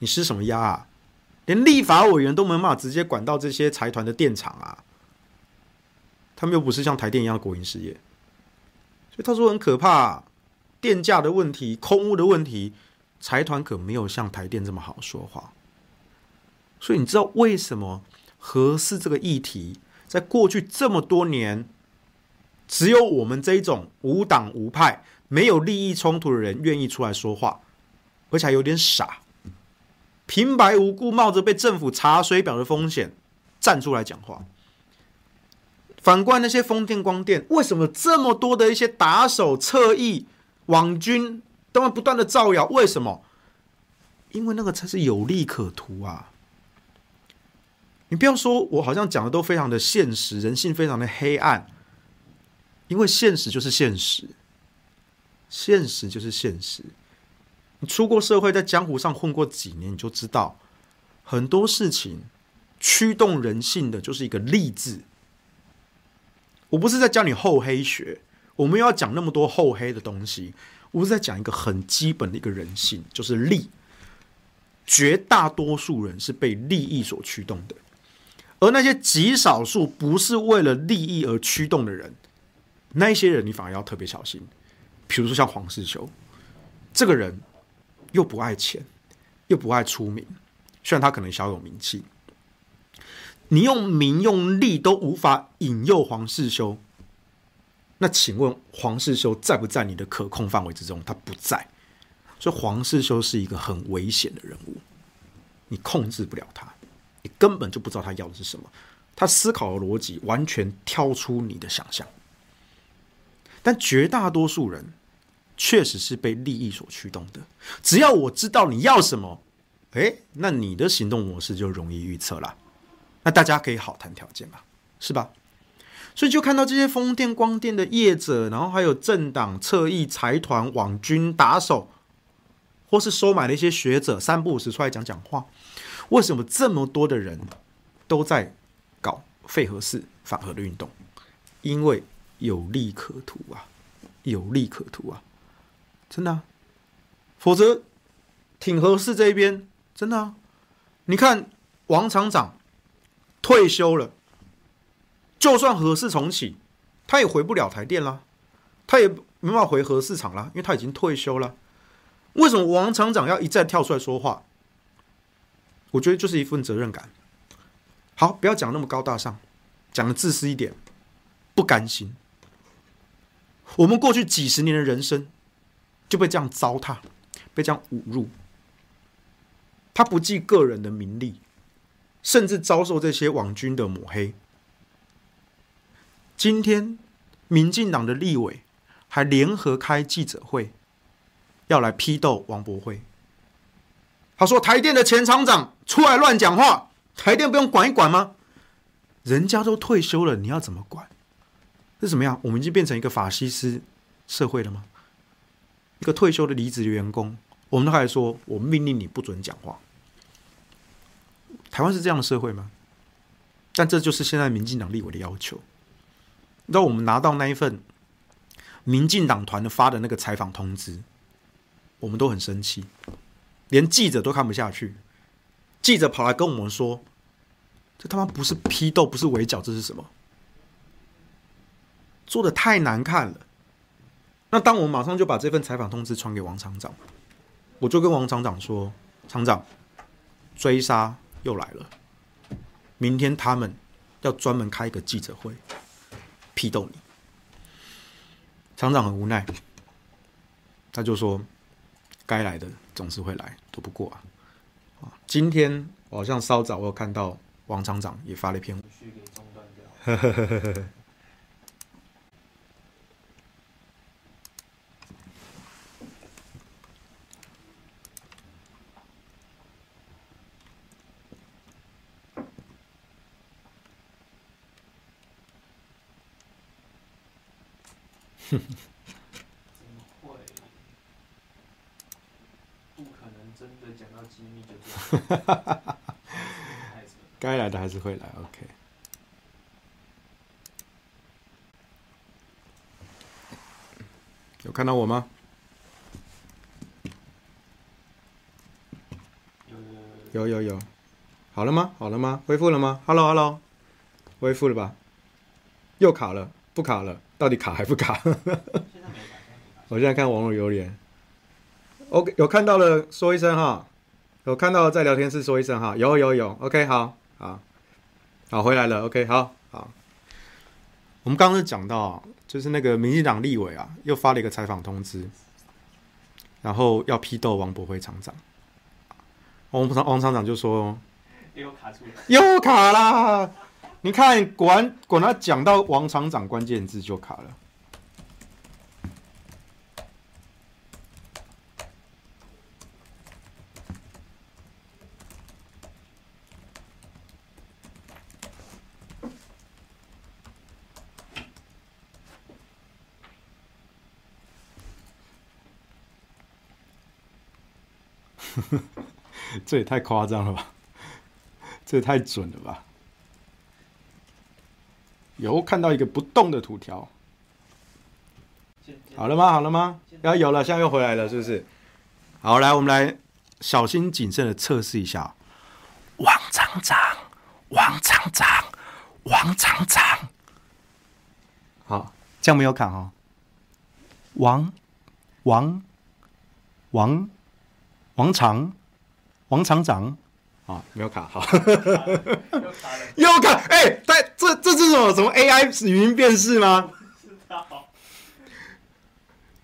你施什么压啊？连立法委员都没办法直接管到这些财团的电厂啊，他们又不是像台电一样的国营事业。他说很可怕，电价的问题、空屋的问题，财团可没有像台电这么好说话。所以你知道为什么核四这个议题，在过去这么多年，只有我们这一种无党无派、没有利益冲突的人愿意出来说话，而且还有点傻，平白无故冒着被政府查水表的风险站出来讲话。反观那些风电、光电，为什么这么多的一些打手、侧翼、网军都会不断的造谣？为什么？因为那个才是有利可图啊！你不要说我好像讲的都非常的现实，人性非常的黑暗，因为现实就是现实，现实就是现实。你出过社会，在江湖上混过几年，你就知道很多事情驱动人性的就是一个利字。我不是在教你厚黑学，我们要讲那么多厚黑的东西。我是在讲一个很基本的一个人性，就是利。绝大多数人是被利益所驱动的，而那些极少数不是为了利益而驱动的人，那一些人你反而要特别小心。比如说像黄世修，这个人又不爱钱，又不爱出名，虽然他可能小有名气。你用名用利都无法引诱黄世修，那请问黄世修在不在你的可控范围之中？他不在，所以黄世修是一个很危险的人物，你控制不了他，你根本就不知道他要的是什么，他思考的逻辑完全跳出你的想象。但绝大多数人确实是被利益所驱动的，只要我知道你要什么，诶，那你的行动模式就容易预测了。那大家可以好谈条件嘛，是吧？所以就看到这些风电、光电的业者，然后还有政党、侧翼、财团、网军、打手，或是收买的一些学者，三不五时出来讲讲话。为什么这么多的人都在搞废核式、反核的运动？因为有利可图啊，有利可图啊，真的啊。否则挺核四这一边，真的啊。你看王厂长。退休了，就算核四重启，他也回不了台电了，他也没办法回核四厂了，因为他已经退休了。为什么王厂长要一再跳出来说话？我觉得就是一份责任感，好，不要讲那么高大上，讲的自私一点，不甘心。我们过去几十年的人生就被这样糟蹋，被这样侮辱。他不计个人的名利，甚至遭受这些网军的抹黑。今天，民进党的立委还联合开记者会，要来批斗王博辉。他说：“台电的前厂长出来乱讲话。”台电不用管一管吗？人家都退休了，你要怎么管？是怎么样？我们已经变成一个法西斯社会了吗？一个退休的离职的员工，我们都还说，我命令你不准讲话。台湾是这样的社会吗？但这就是现在民进党立委的要求。那我们拿到那一份民进党团的发的那个采访通知，我们都很生气，连记者都看不下去。记者跑来跟我们说：“这他妈不是批斗，不是围剿，这是什么？做的太难看了。”那当我们马上就把这份采访通知传给王厂长，我就跟王厂长说：“厂长，追杀又来了，明天他们要专门开一个记者会批斗你。”厂长很无奈，他就说：“该来的总是会来，躲不过啊。”今天我好像稍早，我有看到王厂长也发了一篇。哈哈哈！哈，该来的还是会来，OK。有看到我吗？有有有，好了吗？好了吗？恢复了吗？Hello Hello，恢复了吧？又卡了，不卡了，到底卡还不卡？我现在看网络留言，OK，有看到了，说一声哈。有看到在聊天室说一声哈，有有有，OK，好，好，好，回来了，OK，好，好。我们刚刚是讲到，就是那个民进党立委啊，又发了一个采访通知，然后要批斗王博辉厂长。王王厂长就说：“又卡住了，又卡啦！你看，果然果然讲到王厂长关键字就卡了。”这也太夸张了吧！这也太准了吧！有看到一个不动的图条，好了吗？好了吗？要有了，现在又回来了，是不是？好，来，我们来小心谨慎的测试一下。王厂长，王厂长，王厂长，好，这样没有卡哦。王，王，王。王厂，王厂长，啊，没有卡，好，又卡了，又卡，哎、欸，这这是什么？什么 AI 语音辨识吗？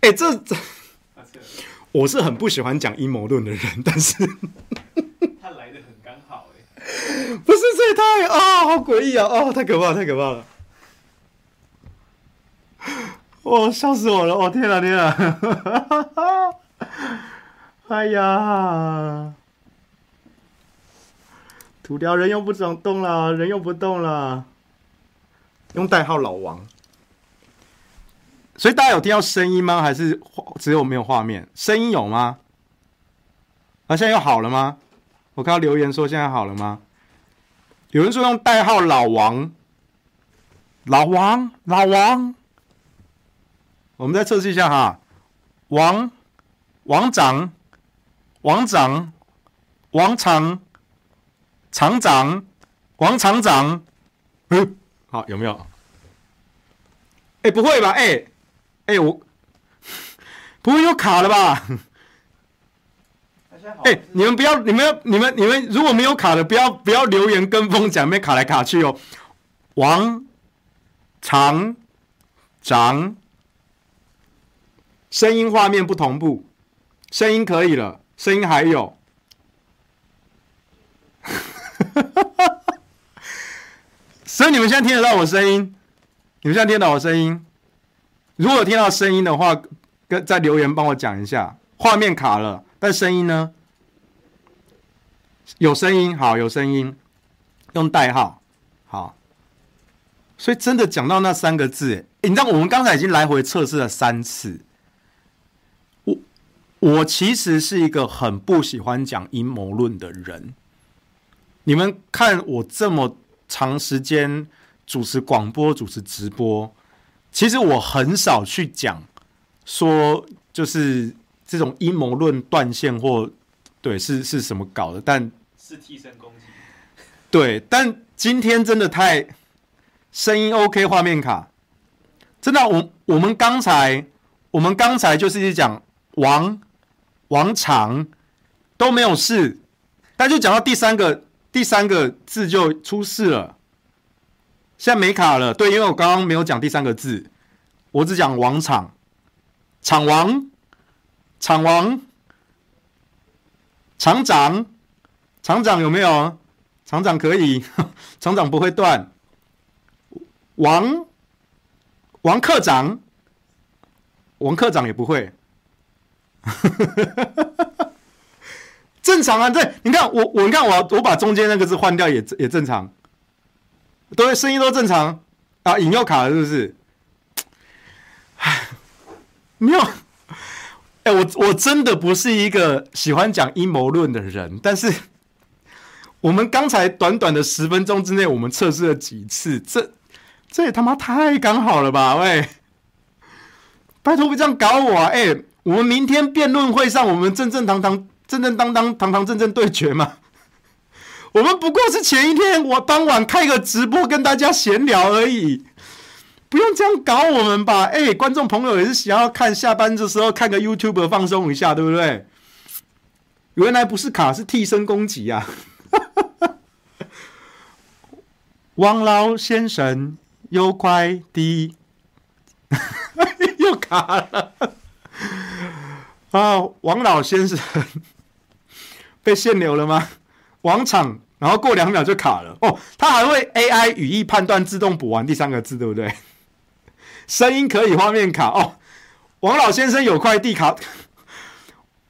哎、欸，这这，我是很不喜欢讲阴谋论的人，但是 他来的很刚好，哎，不是这也太啊，好诡异啊，哦，太可怕了，太可怕了，哦，笑死我了，哦，天啊，天啊！哎呀，土条人又不想动了，人又不动了，用代号老王。所以大家有听到声音吗？还是只有没有画面？声音有吗？啊，现在又好了吗？我看到留言说现在好了吗？有人说用代号老王，老王，老王，我们再测试一下哈，王，王长。王长，王厂，厂长，王厂长，嗯，好，有没有？哎，不会吧？哎，哎，我不会又卡了吧？哎、欸，你们不要，你们要，你们你们如果没有卡的，不要不要留言跟风讲，没卡来卡去哦。王厂长，声音画面不同步，声音可以了，声音还有。哈哈哈所以你们现在听得到我声音？你们现在听得到我声音？如果听到声音的话，跟在留言帮我讲一下。画面卡了，但声音呢？有声音，好，有声音，用代号，好。所以真的讲到那三个字，你知道我们刚才已经来回测试了三次。我我其实是一个很不喜欢讲阴谋论的人。你们看我这么长时间主持广播、主持直播，其实我很少去讲说就是这种阴谋论断线或对是是什么搞的，但是替身攻击。对，但今天真的太声音 OK，画面卡，真的，我我们刚才我们刚才就是一直讲王王长都没有事，但就讲到第三个。第三个字就出事了，现在没卡了。对，因为我刚刚没有讲第三个字，我只讲王场，厂王，厂王，厂长，厂长有没有？厂长可以，厂长不会断。王，王科长，王科长也不会。正常啊，对，你看我，我你看我，我把中间那个字换掉也也正常，对，声音都正常啊，引诱卡是不是？唉，没有，哎，我我真的不是一个喜欢讲阴谋论的人，但是我们刚才短短的十分钟之内，我们测试了几次，这这也他妈太刚好了吧？喂，拜托别这样搞我啊！哎，我们明天辩论会上，我们正正堂堂。正正当当、堂堂正正对决嘛？我们不过是前一天我当晚开个直播跟大家闲聊而已，不用这样搞我们吧？哎，观众朋友也是想要看下班的时候看个 YouTube 放松一下，对不对？原来不是卡，是替身攻击呀！王老先生有快递，又卡了啊！王老先生。被限流了吗？王场，然后过两秒就卡了哦。他还会 AI 语义判断自动补完第三个字，对不对？声音可以，画面卡哦。王老先生有快递卡，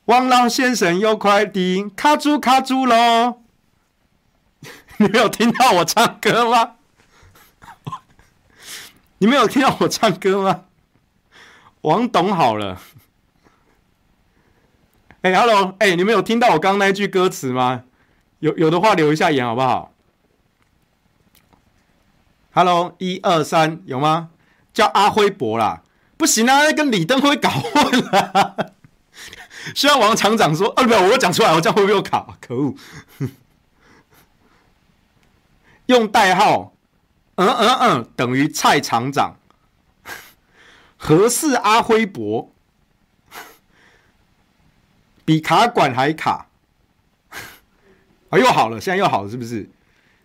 王老先生有快递卡住卡住喽。你没有听到我唱歌吗？你没有听到我唱歌吗？王董好了。哎、欸、，Hello，哎、你们有听到我刚刚那句歌词吗？有有的话留一下言好不好？Hello，一二三，有吗？叫阿辉伯啦，不行啊，跟李登辉搞混了。虽然王厂长说，哦，没有，我讲出来，我这样会不会卡？可恶！用代号，嗯嗯嗯，等于蔡厂长，何氏阿辉伯。比卡管还卡，啊，又好了，现在又好了，是不是？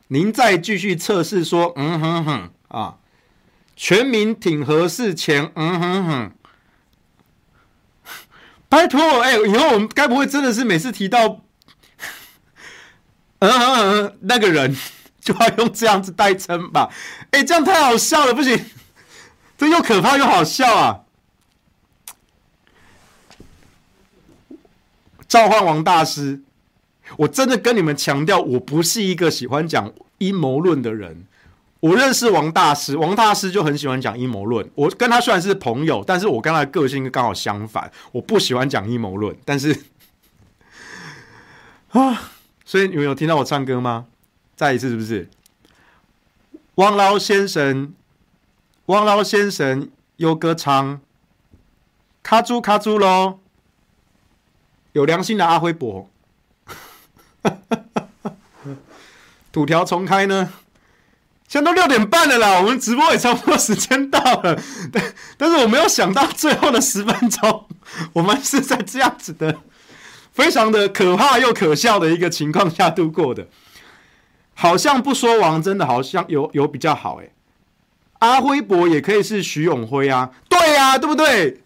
您再继续测试说，嗯哼哼啊，全民挺合适前，嗯哼哼，拜托，哎、以后我们该不会真的是每次提到，嗯哼哼，那个人就要用这样子代称吧？哎、欸，这样太好笑了，不行，这又可怕又好笑啊！召唤王大师，我真的跟你们强调，我不是一个喜欢讲阴谋论的人。我认识王大师，王大师就很喜欢讲阴谋论。我跟他虽然是朋友，但是我跟他的个性刚好相反，我不喜欢讲阴谋论。但是 啊，所以你们有听到我唱歌吗？再一次，是不是？王老先生，王老先生有歌唱，卡住卡住喽。有良心的阿辉伯，土条重开呢？现在都六点半了啦，我们直播也差不多时间到了。但但是我没有想到最后的十分钟，我们是在这样子的非常的可怕又可笑的一个情况下度过的。好像不说王，真的好像有有比较好哎。阿辉伯也可以是徐永辉啊，对呀、啊，对不对？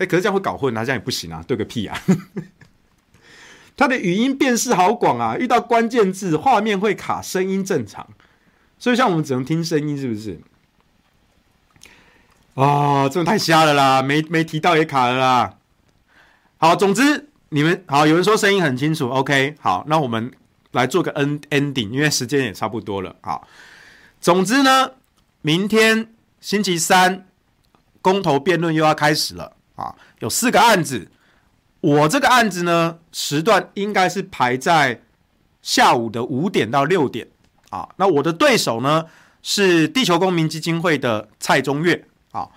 哎，可是这样会搞混啊，这样也不行啊，对个屁啊！他的语音辨识好广啊，遇到关键字画面会卡，声音正常，所以像我们只能听声音，是不是？哦，这种太瞎了啦，没没提到也卡了啦。好，总之你们好，有人说声音很清楚，OK，好，那我们来做个 end ending，因为时间也差不多了。好，总之呢，明天星期三公投辩论又要开始了啊，有四个案子，我这个案子呢时段应该是排在下午的五点到六点啊，那我的对手呢是地球公民基金会的蔡中岳。啊，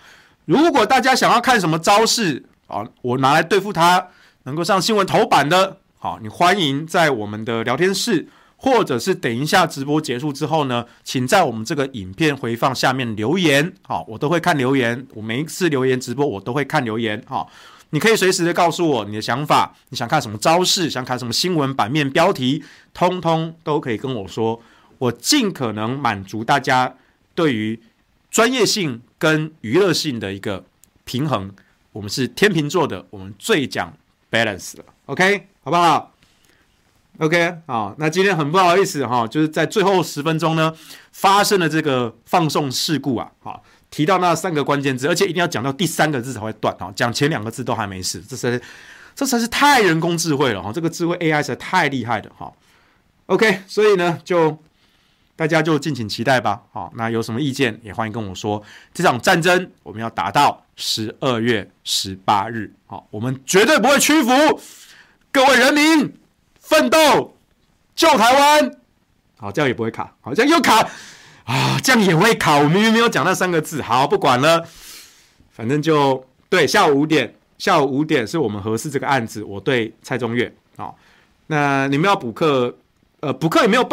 如果大家想要看什么招式啊，我拿来对付他，能够上新闻头版的，好，你欢迎在我们的聊天室，或者是等一下直播结束之后呢，请在我们这个影片回放下面留言，好，我都会看留言，我每一次留言直播我都会看留言，好，你可以随时的告诉我你的想法，你想看什么招式，想看什么新闻版面标题，通通都可以跟我说，我尽可能满足大家对于专业性。跟娱乐性的一个平衡，我们是天秤座的，我们最讲 balance 了，OK，好不好？？OK，好，那今天很不好意思哈，就是在最后十分钟呢，发生了这个放送事故啊，好，提到那三个关键字，而且一定要讲到第三个字才会断哈，讲前两个字都还没事，这是这才是太人工智慧了哈，这个智慧 AI 实在太厉害了哈，OK，所以呢就。大家就敬请期待吧。好，那有什么意见也欢迎跟我说。这场战争我们要打到十二月十八日。好，我们绝对不会屈服。各位人民，奋斗救台湾。好，这样也不会卡。好，这样又卡啊，这样也会卡。我明明没有讲那三个字。好，不管了，反正就对。下午五点，下午五点是我们合适这个案子。我对蔡中岳。好，那你们要补课，呃，补课也没有办。